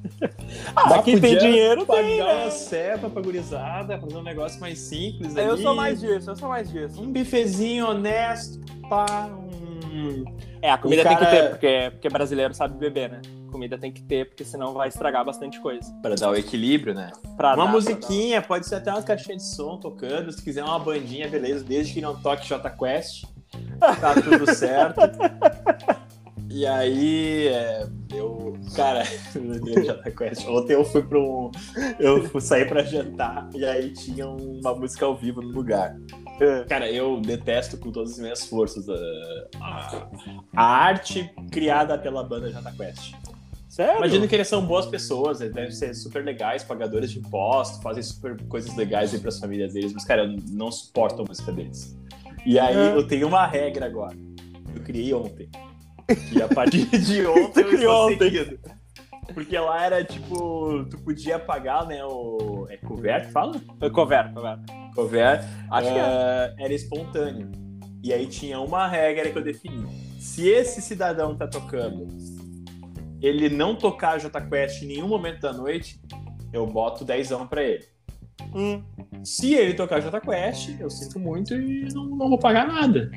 Ah, aqui tem dinheiro, pagar tem, né? uma cepa pra gurizada, fazer um negócio mais simples Eu ali. sou mais disso, eu sou mais disso. Um bifezinho honesto, pá, um... É, a comida cara... tem que ter, porque, porque brasileiro sabe beber, né? Comida tem que ter, porque senão vai estragar bastante coisa. Para dar o equilíbrio, né? Pra uma dar, musiquinha, pode ser até uma caixinha de som tocando. Se quiser uma bandinha, beleza, desde que não toque J Quest, tá tudo certo. E aí, é, eu, cara, Jota Quest. Ontem eu fui para um. Eu fui sair para jantar e aí tinha uma música ao vivo no lugar. É. Cara, eu detesto com todas as minhas forças a, a, a arte criada pela banda Jota Quest. Sério? Imagino que eles são boas pessoas, eles devem ser super legais, pagadores de impostos, fazem super coisas legais aí pras famílias deles, mas, cara, eu não suporto a música deles. E aí é. eu tenho uma regra agora. Eu criei ontem. E a partir de ontem eu estou ontem. seguindo. Porque lá era tipo, tu podia pagar, né? O. É couvert que fala? É couvert, couvert. Couvert. Acho uh, que é. era espontâneo. E aí tinha uma regra que eu defini. Se esse cidadão tá tocando ele não tocar Jota Quest em nenhum momento da noite, eu boto 10 anos pra ele. Hum. Se ele tocar Jota Quest, eu sinto muito e não, não vou pagar nada.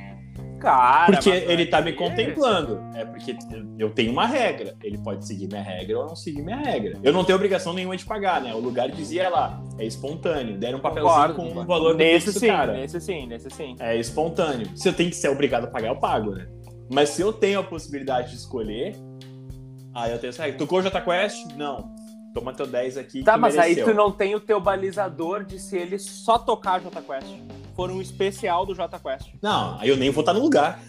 Cara, porque ele tá me é contemplando. É porque eu tenho uma regra. Ele pode seguir minha regra ou não seguir minha regra. Eu não tenho obrigação nenhuma de pagar, né? O lugar dizia lá, é espontâneo. Deram um papelzinho Concordo, com um valor nesse sim, cara. Nesse sim, nesse sim. É espontâneo. Se eu tenho que ser obrigado a pagar, eu pago, né? Mas se eu tenho a possibilidade de escolher, Aí eu tenho essa regra. Tocou o Jota Quest? Não. Toma teu 10 aqui. Tá, mas mereceu. aí tu não tem o teu balizador de se ele só tocar Jota Quest. For um especial do Jota Quest. Não, aí eu nem vou estar no lugar.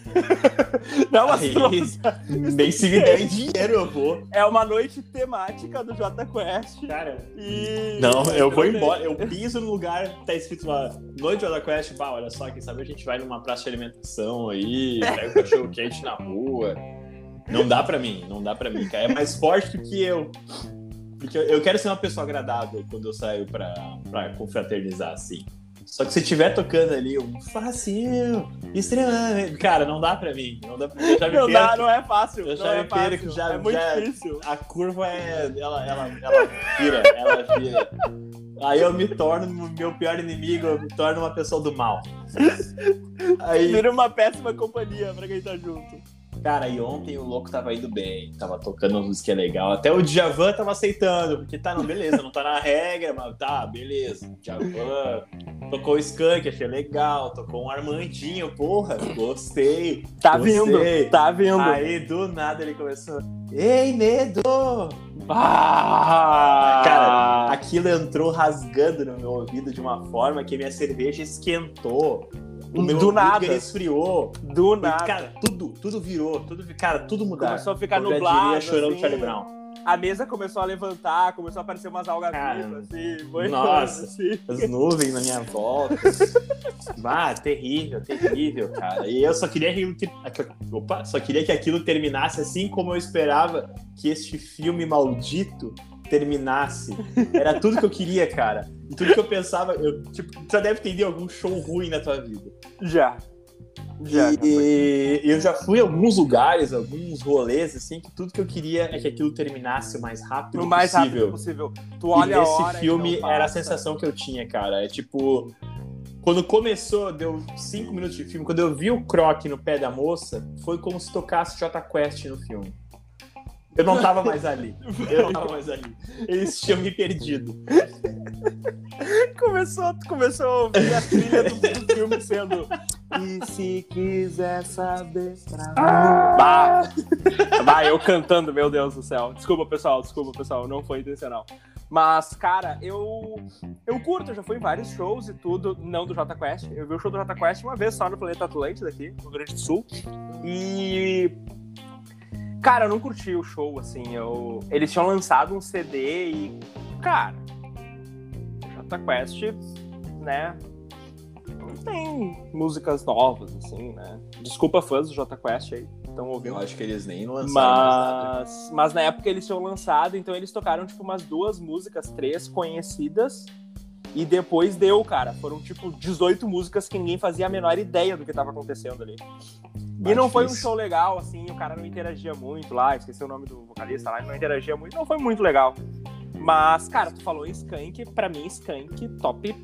não, mas aí, nem se me der dinheiro eu vou. É uma noite temática do Jota Quest. Cara. E. Não, eu vou embora. Eu piso no lugar, tá escrito lá, Noite Jota Quest. Bah, olha só, quem sabe a gente vai numa praça de alimentação aí, pega o cachorro quente na rua. Não dá pra mim, não dá pra mim, cara. É mais forte do que eu. Porque eu quero ser uma pessoa agradável quando eu saio pra, pra confraternizar, assim. Só que se estiver tocando ali um fácil, extremamente. Cara, não dá pra mim. Não dá pra mim. Não dá, não é fácil. Eu já me é perco, já, é muito já, difícil. A curva é. Ela, ela, ela vira, ela vira. Aí eu me torno meu pior inimigo, eu me torno uma pessoa do mal. Aí... Vira uma péssima companhia pra quem tá junto. Cara, e ontem o louco tava indo bem, tava tocando uma música legal. Até o Djavan tava aceitando, porque tá, não, beleza, não tá na regra, mas tá, beleza. Djavan tocou o Skunk, achei legal. Tocou um Armandinho, porra, gostei. Tá gostei. vindo, tá vindo. Aí do nada ele começou: Ei, medo! Ah! Cara, aquilo entrou rasgando no meu ouvido de uma forma que minha cerveja esquentou. O meu do nada. esfriou. Do nada. Cara, tudo, tudo virou. Tudo, cara, tudo mudou. Começou a ficar nublado. Diria, chorando assim, Charlie Brown. A mesa começou a levantar, começou a aparecer umas algas vivas, assim. Foi nossa, assim. as nuvens na minha volta. ah, terrível, terrível, cara. E eu só queria que, opa, só queria que aquilo terminasse assim como eu esperava que este filme maldito terminasse. Era tudo que eu queria, cara. E tudo que eu pensava, eu, tipo, tu já deve ter ido em algum show ruim na tua vida. Já. Já. E eu já fui a alguns lugares, alguns rolês, assim, que tudo que eu queria é que aquilo terminasse o mais rápido O mais possível. rápido possível. Tu olha e a nesse e filme era a sensação que eu tinha, cara. É tipo. Quando começou, deu cinco minutos de filme, quando eu vi o Croc no pé da moça, foi como se tocasse Jota Quest no filme. Eu não tava mais ali. Eu não tava mais ali. Eles tinham me perdido. Começou, começou a ouvir a trilha do, do filme sendo. E se quiser saber pra Ah! Bah! Bah, eu cantando, meu Deus do céu. Desculpa, pessoal, desculpa, pessoal, não foi intencional. Mas, cara, eu. Eu curto, eu já fui em vários shows e tudo, não do Jota Quest. Eu vi o show do Jota Quest uma vez só no Planeta Atlântida aqui, no Rio Grande do Sul. E. Cara, eu não curti o show, assim. Eu... Eles tinham lançado um CD e. Cara. Jota Quest, né? Não tem músicas novas, assim, né? Desculpa fãs do Jota Quest aí, estão ouvindo. Eu acho que eles nem lançaram. Mas, mas na época eles tinham lançado, então eles tocaram tipo umas duas músicas, três conhecidas. E depois deu, cara. Foram tipo 18 músicas que ninguém fazia a menor ideia do que tava acontecendo ali. E não foi um show legal, assim, o cara não interagia muito lá, esqueci o nome do vocalista lá, ele não interagia muito, não foi muito legal. Mas, cara, tu falou em Skank, pra mim, Skank, top,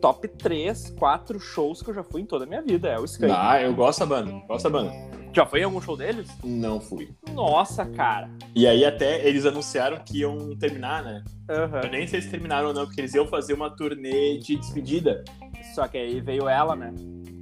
top 3, 4 shows que eu já fui em toda a minha vida, é o Skank. Ah, eu gosto da banda. Gosto da banda. Já foi em algum show deles? Não fui. Nossa, cara. E aí até eles anunciaram que iam terminar, né? Aham. Eu nem sei se terminaram ou não, porque eles iam fazer uma turnê de despedida. Só que aí veio ela, né?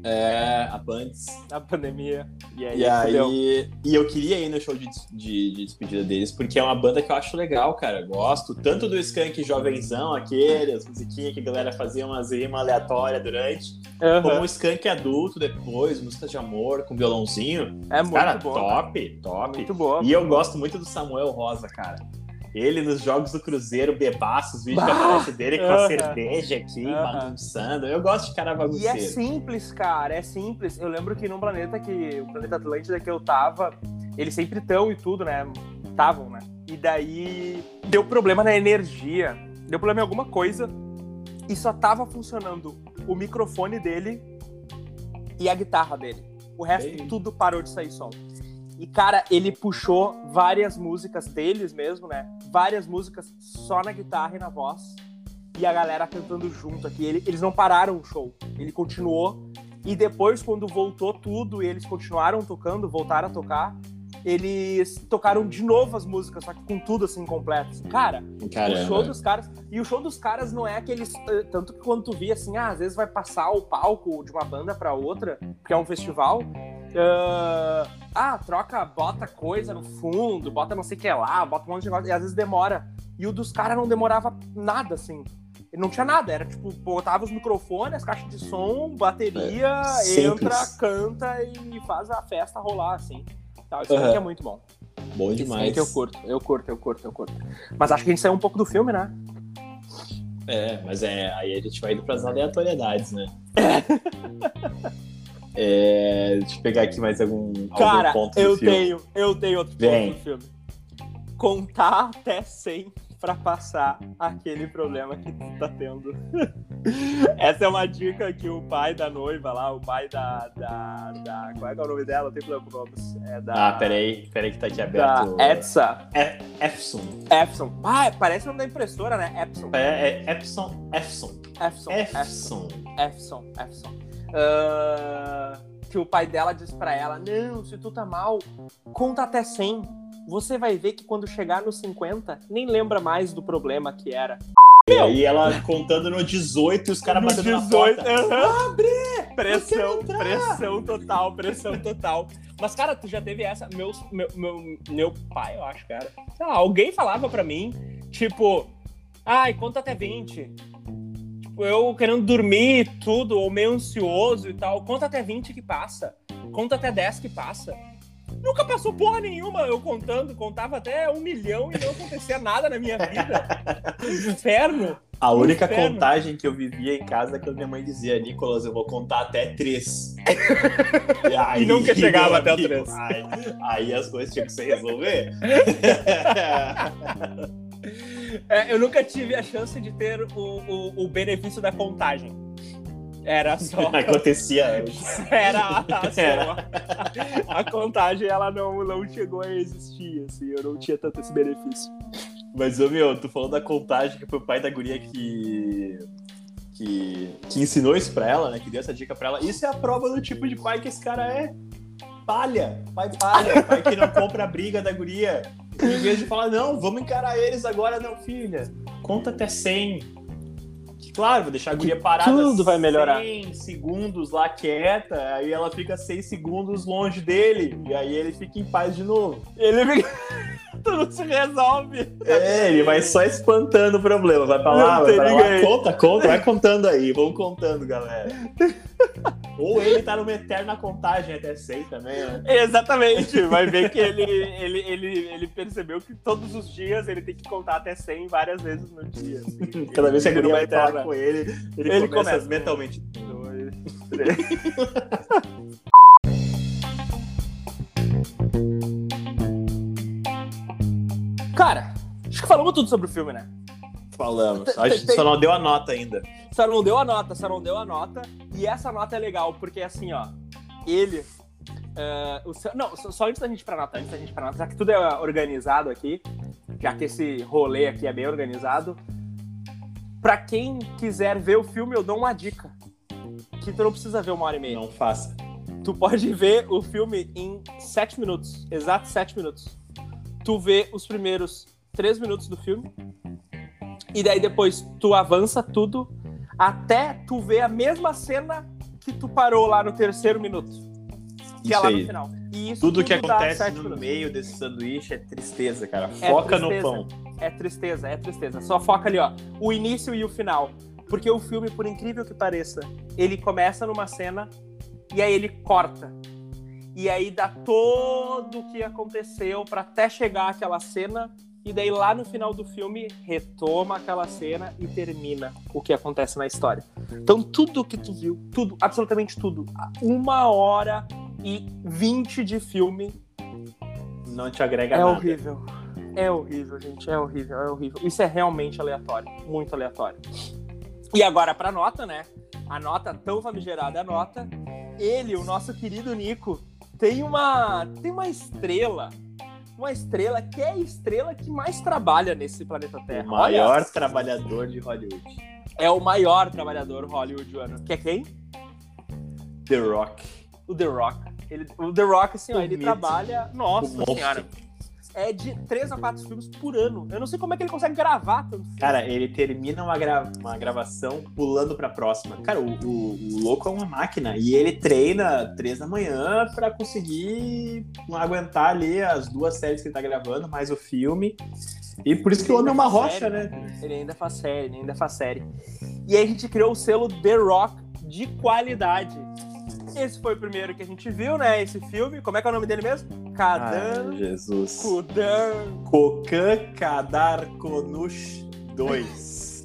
É, a Pants. Na pandemia. E aí, E aí. E eu queria ir no show de, de, de despedida deles, porque é uma banda que eu acho legal, cara. Gosto tanto do Skank jovenzão, aquele, as musiquinhas que a galera fazia umas rimas aleatórias durante, Aham. como o Skank adulto depois, música de amor com violãozinho. É muito cara, bom. top, top. Muito boa. E eu gosto muito do Samuel Rosa, cara. Ele nos jogos do Cruzeiro, bebaço, os vídeos que Bah! aparece dele com a cerveja aqui, Aham. bagunçando. Eu gosto de cara E é bagunceiro. simples, cara, é simples. Eu lembro que num planeta que. O planeta Atlântida que eu tava, eles sempre estão e tudo, né? Estavam, né? E daí deu problema na energia. Deu problema em alguma coisa. E só tava funcionando o microfone dele e a guitarra dele. O resto Ei. tudo parou de sair som. E, cara, ele puxou várias músicas deles mesmo, né? Várias músicas só na guitarra e na voz. E a galera cantando junto aqui. Ele- eles não pararam o show. Ele continuou. E depois, quando voltou tudo e eles continuaram tocando, voltaram a tocar, eles tocaram de novo as músicas, só que com tudo assim completo. Assim, Cara, Caramba. o show dos caras. E o show dos caras não é aqueles. eh, Tanto que quando tu via assim, ah, às vezes vai passar o palco de uma banda pra outra, porque é um festival. Ah, ah, troca, bota coisa no fundo, bota não sei o que lá, bota um monte de negócio, e às vezes demora. E o dos caras não demorava nada, assim. Ele não tinha nada, era tipo, botava os microfones, as caixas de som, bateria, É, entra, canta e faz a festa rolar, assim. Tá, isso aqui é muito bom. Bom Isso demais. que eu curto, eu curto, eu curto, eu curto. Mas acho que a gente saiu um pouco do filme, né? É, mas é, aí a gente vai indo pras aleatoriedades, né? É, deixa eu pegar aqui mais algum, Cara, algum ponto do eu filme. tenho, eu tenho outro Vem. ponto do filme. Contar até 100 pra passar aquele problema que tu tá tendo. Essa é uma dica que o pai da noiva lá, o pai da. da, da qual é, que é o nome dela? Tem problema com nomes. É da. Ah, peraí, peraí que tá aqui Da aberto. Edsa. É, Epson. Epson. Ah, parece o nome da impressora, né? Epson. É, é Epson. Epson. Epson. Epson. Efson, Efson. Ah, que o pai dela diz pra ela: Não, se tu tá mal, conta até 100. Você vai ver que quando chegar no 50, nem lembra mais do problema que era. E aí ela contando no 18 e os caras batendo na 18, porta. aham. Pressão, quero entrar. pressão total, pressão total. Mas, cara, tu já teve essa. Meus, meu, meu, meu pai, eu acho, cara. Sei lá, alguém falava pra mim, tipo, ai, conta até 20. Tipo, eu querendo dormir e tudo, ou meio ansioso e tal. Conta até 20 que passa. Conta até 10 que passa. Nunca passou porra nenhuma eu contando, contava até um milhão e não acontecia nada na minha vida. Inferno. A única Inferno. contagem que eu vivia em casa é quando minha mãe dizia, Nicolas, eu vou contar até três. e, aí, E nunca chegava até amigo, três. Aí, aí as coisas tinham que se resolver. É, eu nunca tive a chance de ter o, o, o benefício da contagem. Era só. Acontecia antes. Era a, a, Era. a contagem, ela não, não chegou a existir, assim, eu não tinha tanto esse benefício. Mas, ô meu, tu falou da contagem que foi o pai da guria que. Que, que ensinou isso pra ela, né? Que deu essa dica pra ela. Isso é a prova do tipo de pai que esse cara é. Palha, pai palha, pai que não compra a briga da guria. Em vez de falar, não, vamos encarar eles agora, não, filha. Conta até 100. Que, claro, vou deixar a guria parada. tudo vai melhorar. 100 segundos lá quieta, aí ela fica 6 segundos longe dele. E aí ele fica em paz de novo. Ele fica. Tudo se resolve. É, ele vai só espantando o problema. Vai pra lá, Não vai pra lá. Conta, conta, vai contando aí. Vamos contando, galera. Ou ele tá numa eterna contagem até 100 também, né? Exatamente. Vai ver que ele, ele, ele, ele percebeu que todos os dias ele tem que contar até 100 várias vezes no dia. assim. Cada vez que a Ele guria vai falar com ele, ele, Ele começa, começa. mentalmente. Dois, três. Cara, acho que falamos tudo sobre o filme, né? Falamos. A gente só não deu a nota ainda. Só não deu a nota, só não deu a nota. E essa nota é legal, porque assim, ó, ele. eh, o seu- não, só, antes da gente ir pra nota, antes da gente ir pra nota, já que tudo é organizado aqui, já que esse rolê aqui é bem organizado, pra quem quiser ver o filme, eu dou uma dica. Que tu não precisa ver uma hora e meia. Não faça. Tu pode ver o filme em sete minutos, exato sete minutos. Tu vê os primeiros três minutos do filme, e daí depois tu avança tudo até tu ver a mesma cena que tu parou lá no terceiro minuto. Que é Isso lá aí. no final. E isso Tudo que acontece no minutos. meio desse sanduíche é tristeza, cara. É Foca tristeza. no pão. É tristeza, é tristeza. Só foca ali, ó. O início e o final. Porque o filme, por incrível que pareça, ele começa numa cena e aí ele corta. E aí dá todo o que aconteceu pra até chegar àquela cena. E daí lá no final do filme retoma aquela cena e termina o que acontece na história. Então tudo que tu viu, tudo, absolutamente tudo, uma hora e vinte de filme Não te agrega é nada. horrível. É horrível, gente. É horrível, é horrível. Isso é realmente aleatório. Muito aleatório. E agora pra nota, né? A nota tão famigerada, a nota. Ele, o nosso querido Nico, tem uma, tem uma estrela. Uma estrela que é a estrela que mais trabalha nesse planeta Terra. O maior Olha, trabalhador de Hollywood. é o maior trabalhador hollywoodiano. Que é quem? The Rock. O The Rock. Ele, o The Rock, assim, ó, ele trabalha. O Nossa monstro. É de três a quatro filmes por ano. Eu não sei como é que ele consegue gravar tanto filme. Cara, ele termina uma, gra- uma gravação pulando pra próxima. Cara, o, o- o louco é uma máquina. E ele treina três da manhã pra conseguir aguentar ali as duas séries que ele tá gravando, mais o filme. E por isso que o homem é uma rocha, né? Ele ainda faz série, ele ainda faz série. E aí a gente criou o selo The Rock de qualidade. Esse foi o primeiro que a gente viu, né? Esse filme. Como é que é o nome dele mesmo? Kadan Ai, Jesus. Kudan. Kokan Kadar Konush 2.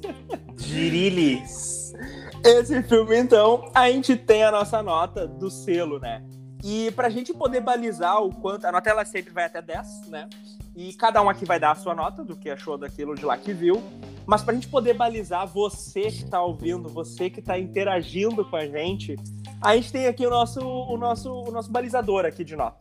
Dirilis. Esse filme, então, a gente tem a nossa nota do selo, né? E pra gente poder balizar o quanto. A nota ela sempre vai até 10, né? E cada um aqui vai dar a sua nota do que achou daquilo de lá que viu. Mas pra gente poder balizar você que tá ouvindo, você que tá interagindo com a gente, a gente tem aqui o nosso, o nosso, o nosso balizador aqui de nota.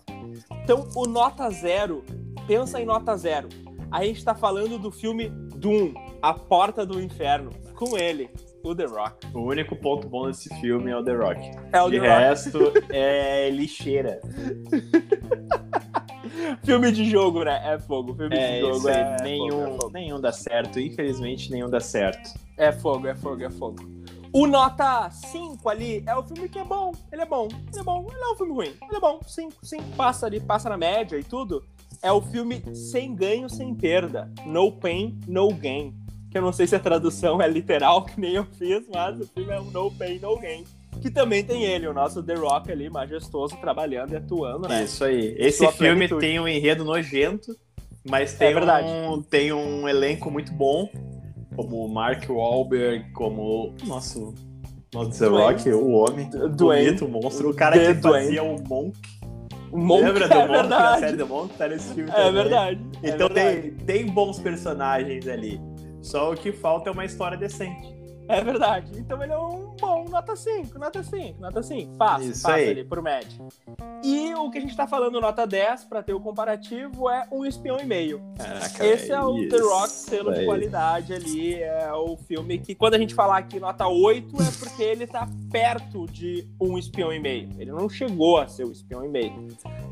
Então, o nota zero, pensa em nota zero. A gente tá falando do filme Doom, A Porta do Inferno, com ele, o The Rock. O único ponto bom desse filme é o The Rock. É o De The Rock. resto, é lixeira. Filme de jogo, né? É fogo. Filme É, de jogo aí. é, nenhum, é fogo. nenhum dá certo. Infelizmente, nenhum dá certo. É fogo, é fogo, é fogo. O nota 5 ali é o filme que é bom. Ele é bom, ele é bom. Ele não é um filme ruim. Ele é bom, 5, 5. Passa ali, passa na média e tudo. É o filme sem ganho, sem perda. No pain, no gain. Que eu não sei se a tradução é literal, que nem eu fiz, mas o filme é um no pain, no gain. Que também tem ele, o nosso The Rock ali, majestoso, trabalhando e atuando, né? Isso aí. Esse Sua filme plenitude. tem um enredo nojento, mas tem, É verdade. um, tem um elenco muito bom, como o Mark Wahlberg, como o nosso, nosso The. Rock, o homem, Dwayne. bonito, o monstro, o cara The que Dwayne. fazia o Monk. O Monk Lembra do é Monk na verdade. série do Monk? Tá nesse filme É também. verdade. é Então verdade. tem, tem bons personagens ali. Só o que falta é uma história decente. É verdade. Então ele é um bom nota 5, nota 5, nota 5. Passa, Isso passa aí. ali pro médio. E o que a gente tá falando, nota 10, pra ter o comparativo, é um espião e meio. Caraca, Esse é o isso The Rock selo de qualidade ali. É o filme que, quando a gente falar aqui nota 8, é porque ele tá perto de um espião e meio. Ele não chegou a ser o espião e meio.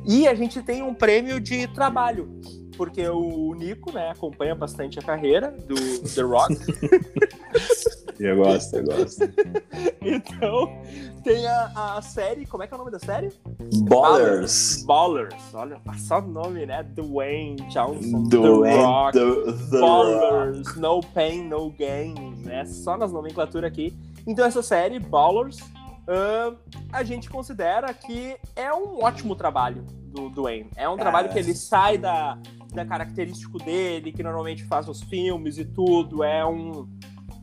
E a gente tem um prêmio de trabalho. Porque o Nico, né, acompanha bastante a carreira do The Rock. Eu gosto, eu gosto. então, tem a, a série. Como é que é o nome da série? Ballers. Ballers. Olha, só o nome, né? Dwayne Johnson. Do The Rock. the Rock. Ballers, No Pain, No Gain, né? Só nas nomenclaturas aqui. Então essa série, Ballers, ahn, a gente considera que é um ótimo trabalho do Dwayne. É um trabalho que ele sai da, da característico dele, que normalmente faz nos filmes e tudo. É um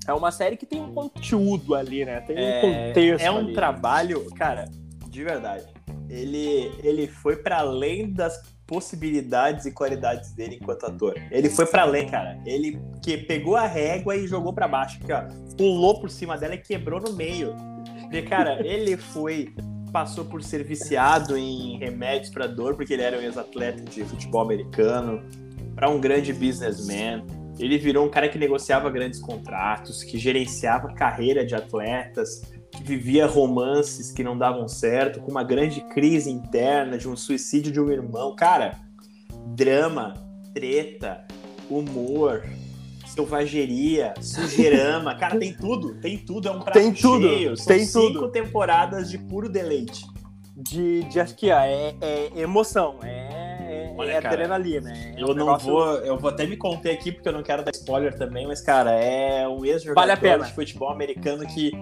é uma série que tem um conteúdo ali, né? Tem um É, contexto é um ali. trabalho, cara, de verdade. Ele, ele foi para além das possibilidades e qualidades dele enquanto ator. Ele foi para além, cara. Ele que pegou a régua e jogou para baixo, aqui, ó, pulou por cima dela e quebrou no meio. Porque, cara, ele foi passou por ser viciado em remédios para dor, porque ele era um ex-atleta de futebol americano, para um grande businessman. Ele virou um cara que negociava grandes contratos, que gerenciava carreira de atletas, que vivia romances que não davam certo, com uma grande crise interna de um suicídio de um irmão. Cara, drama, treta, humor, selvageria, sujeirama. Cara, tem tudo, tem tudo. É um prato Tem tudo, cheio. São tem cinco tudo. temporadas de puro deleite. De, de acho que ó, é, é emoção, é, é, Olha, é cara, adrenalina. é Eu um não negócio- vou, eu vou até me conter aqui porque eu não quero dar spoiler também, mas cara, é um ex-jogador Vale de futebol americano que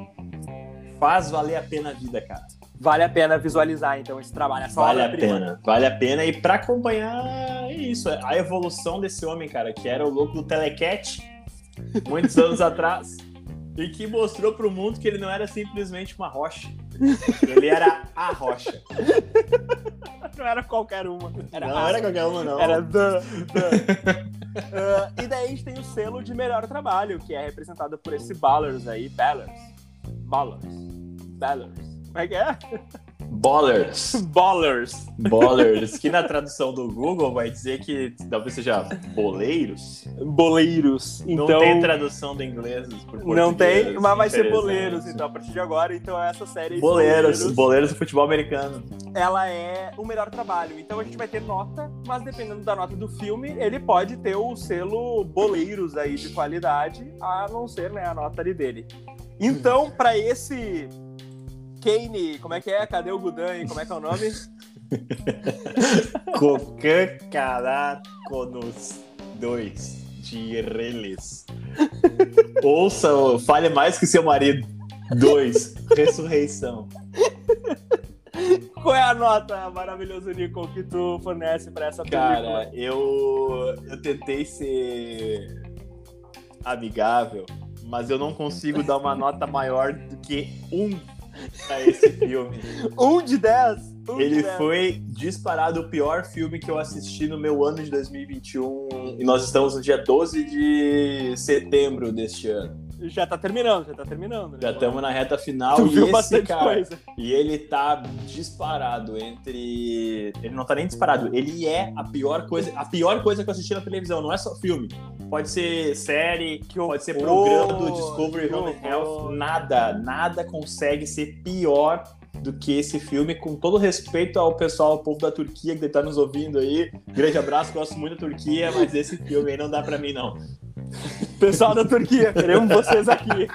faz valer a pena a vida, cara. Vale a pena visualizar, então, esse trabalho. Essa Vale a obra-prima. pena, vale a pena. E pra acompanhar é isso, a evolução desse homem, cara, que era o louco do Telecat muitos anos atrás e que mostrou pro mundo que ele não era simplesmente uma rocha. Ele era a rocha. Não era qualquer uma. Era não a- era qualquer uma, não. Era the, the. Ah, e daí a gente tem o selo de melhor trabalho, que é representado por esse Ballers aí. Ballers. Ballers. Ballers. Como é que é? Ballers. Ballers. Ballers, que na tradução do Google vai dizer que talvez seja boleiros. Boleiros. Então, não tem tradução do inglês não tem, mas vai ser boleiros, então, a partir de agora. Então, essa série. Boleiros, boleiros do futebol americano. ela é o melhor trabalho. Então a gente vai ter nota, mas dependendo da nota do filme, ele pode ter o selo boleiros aí de qualidade, a não ser né, a nota ali dele. Então, pra esse Kane, como é que é? Cadê o Gudan? Como é que é o nome? Cocan Caraconos 2 de Reles. Ouça, fale mais que seu marido. 2. Ressurreição. Qual é a nota, maravilhoso Nico, que tu fornece pra essa Cara, película? eu, eu tentei ser amigável, mas eu não consigo dar uma nota maior do que um pra esse filme. Um de 10? Um de Ele 10. foi disparado o pior filme que eu assisti no meu ano de 2021 e nós estamos no dia 12 de setembro deste ano. Já tá terminando, já tá terminando. né? Já estamos na reta final Tu e esse cara, coisa. e ele tá disparado entre. Ele não tá nem disparado, ele é a pior coisa, a pior coisa que eu assisti na televisão, não é só filme. Pode ser série, pode ser programa do Discovery que Home. Health, nada, nada consegue ser pior do que esse filme, com todo respeito ao pessoal, ao povo da Turquia que tá nos ouvindo aí. Grande abraço, gosto muito da Turquia, mas esse filme aí não dá pra mim, não. Pessoal da Turquia, queremos vocês aqui.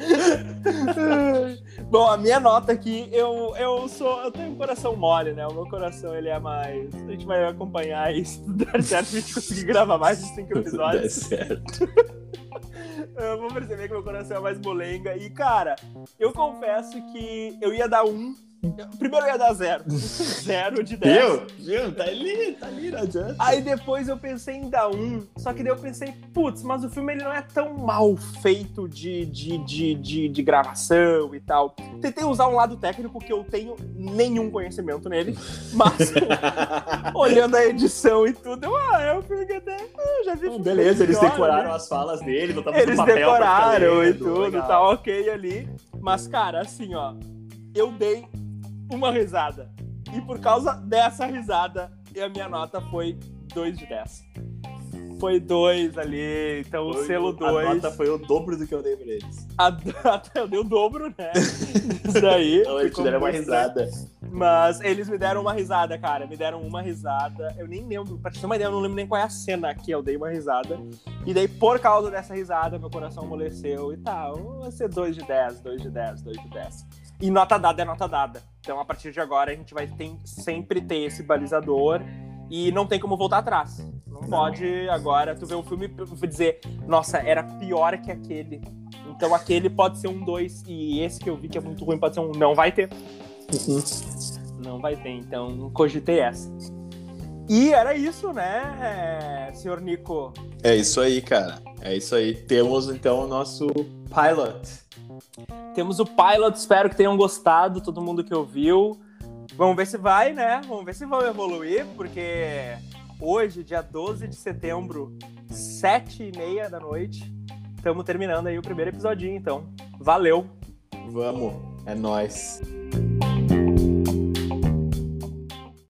Bom, a minha nota aqui, eu, eu sou. Eu tenho um coração mole, né? O meu coração ele é mais. A gente vai acompanhar isso. Se der certo, a gente conseguir gravar mais de cinco episódios. certo. Eu vou perceber que meu coração é mais molenga. E, cara, eu confesso que eu ia dar um, Primeiro eu ia dar zero. Zero de 10. Viu? Viu? Tá ali, tá ali, não adianta. Aí depois eu pensei em dar um, só que daí eu pensei, putz, mas o filme ele não é tão mal feito de, de, de, de, de gravação e tal. Tentei usar um lado técnico que eu tenho nenhum conhecimento nele, mas olhando a edição e tudo, eu, ah, é um filme que até eu já vi. Filme beleza, eles melhor, decoraram né? as falas dele, botaram Eles papel decoraram e lendo, tudo, legal. tá ok ali. Mas, cara, assim, ó, eu dei uma risada. E por causa dessa risada, a minha nota foi 2 de 10. Foi 2 ali, então o Foi- selo A 2. nota foi o dobro do que eu dei pra eles. Eu dei o dobro, né? Isso daí. Então eles ficou tiveram uma estranho. risada. Mas eles me deram uma risada, cara. Me deram uma risada. Eu nem lembro, pra te ter uma ideia, eu não lembro nem qual é a cena que eu dei uma risada. E daí, por causa dessa risada, meu coração amoleceu e tal. Vai ser 2 de 10, 2 de 10, 2 de 10. E nota dada é nota dada. Então, a partir de agora, a gente vai ter, sempre ter esse balizador e não tem como voltar atrás. Não, pode agora tu ver um filme e dizer, nossa, era pior que aquele. Então aquele pode ser um 2 e esse que eu vi que é muito ruim pode ser um. Não vai ter. Não vai ter, então cogitei essa. E era isso, né, senhor Nico? É isso aí, cara. É isso aí. Temos então o nosso pilot. Temos o pilot, espero que tenham gostado, todo mundo que ouviu. Vamos ver se vai, né? Vamos ver se vão evoluir, porque hoje, dia 12 de setembro, sete e meia da noite, estamos terminando aí o primeiro episodinho, então. Valeu! Vamos. É nóis.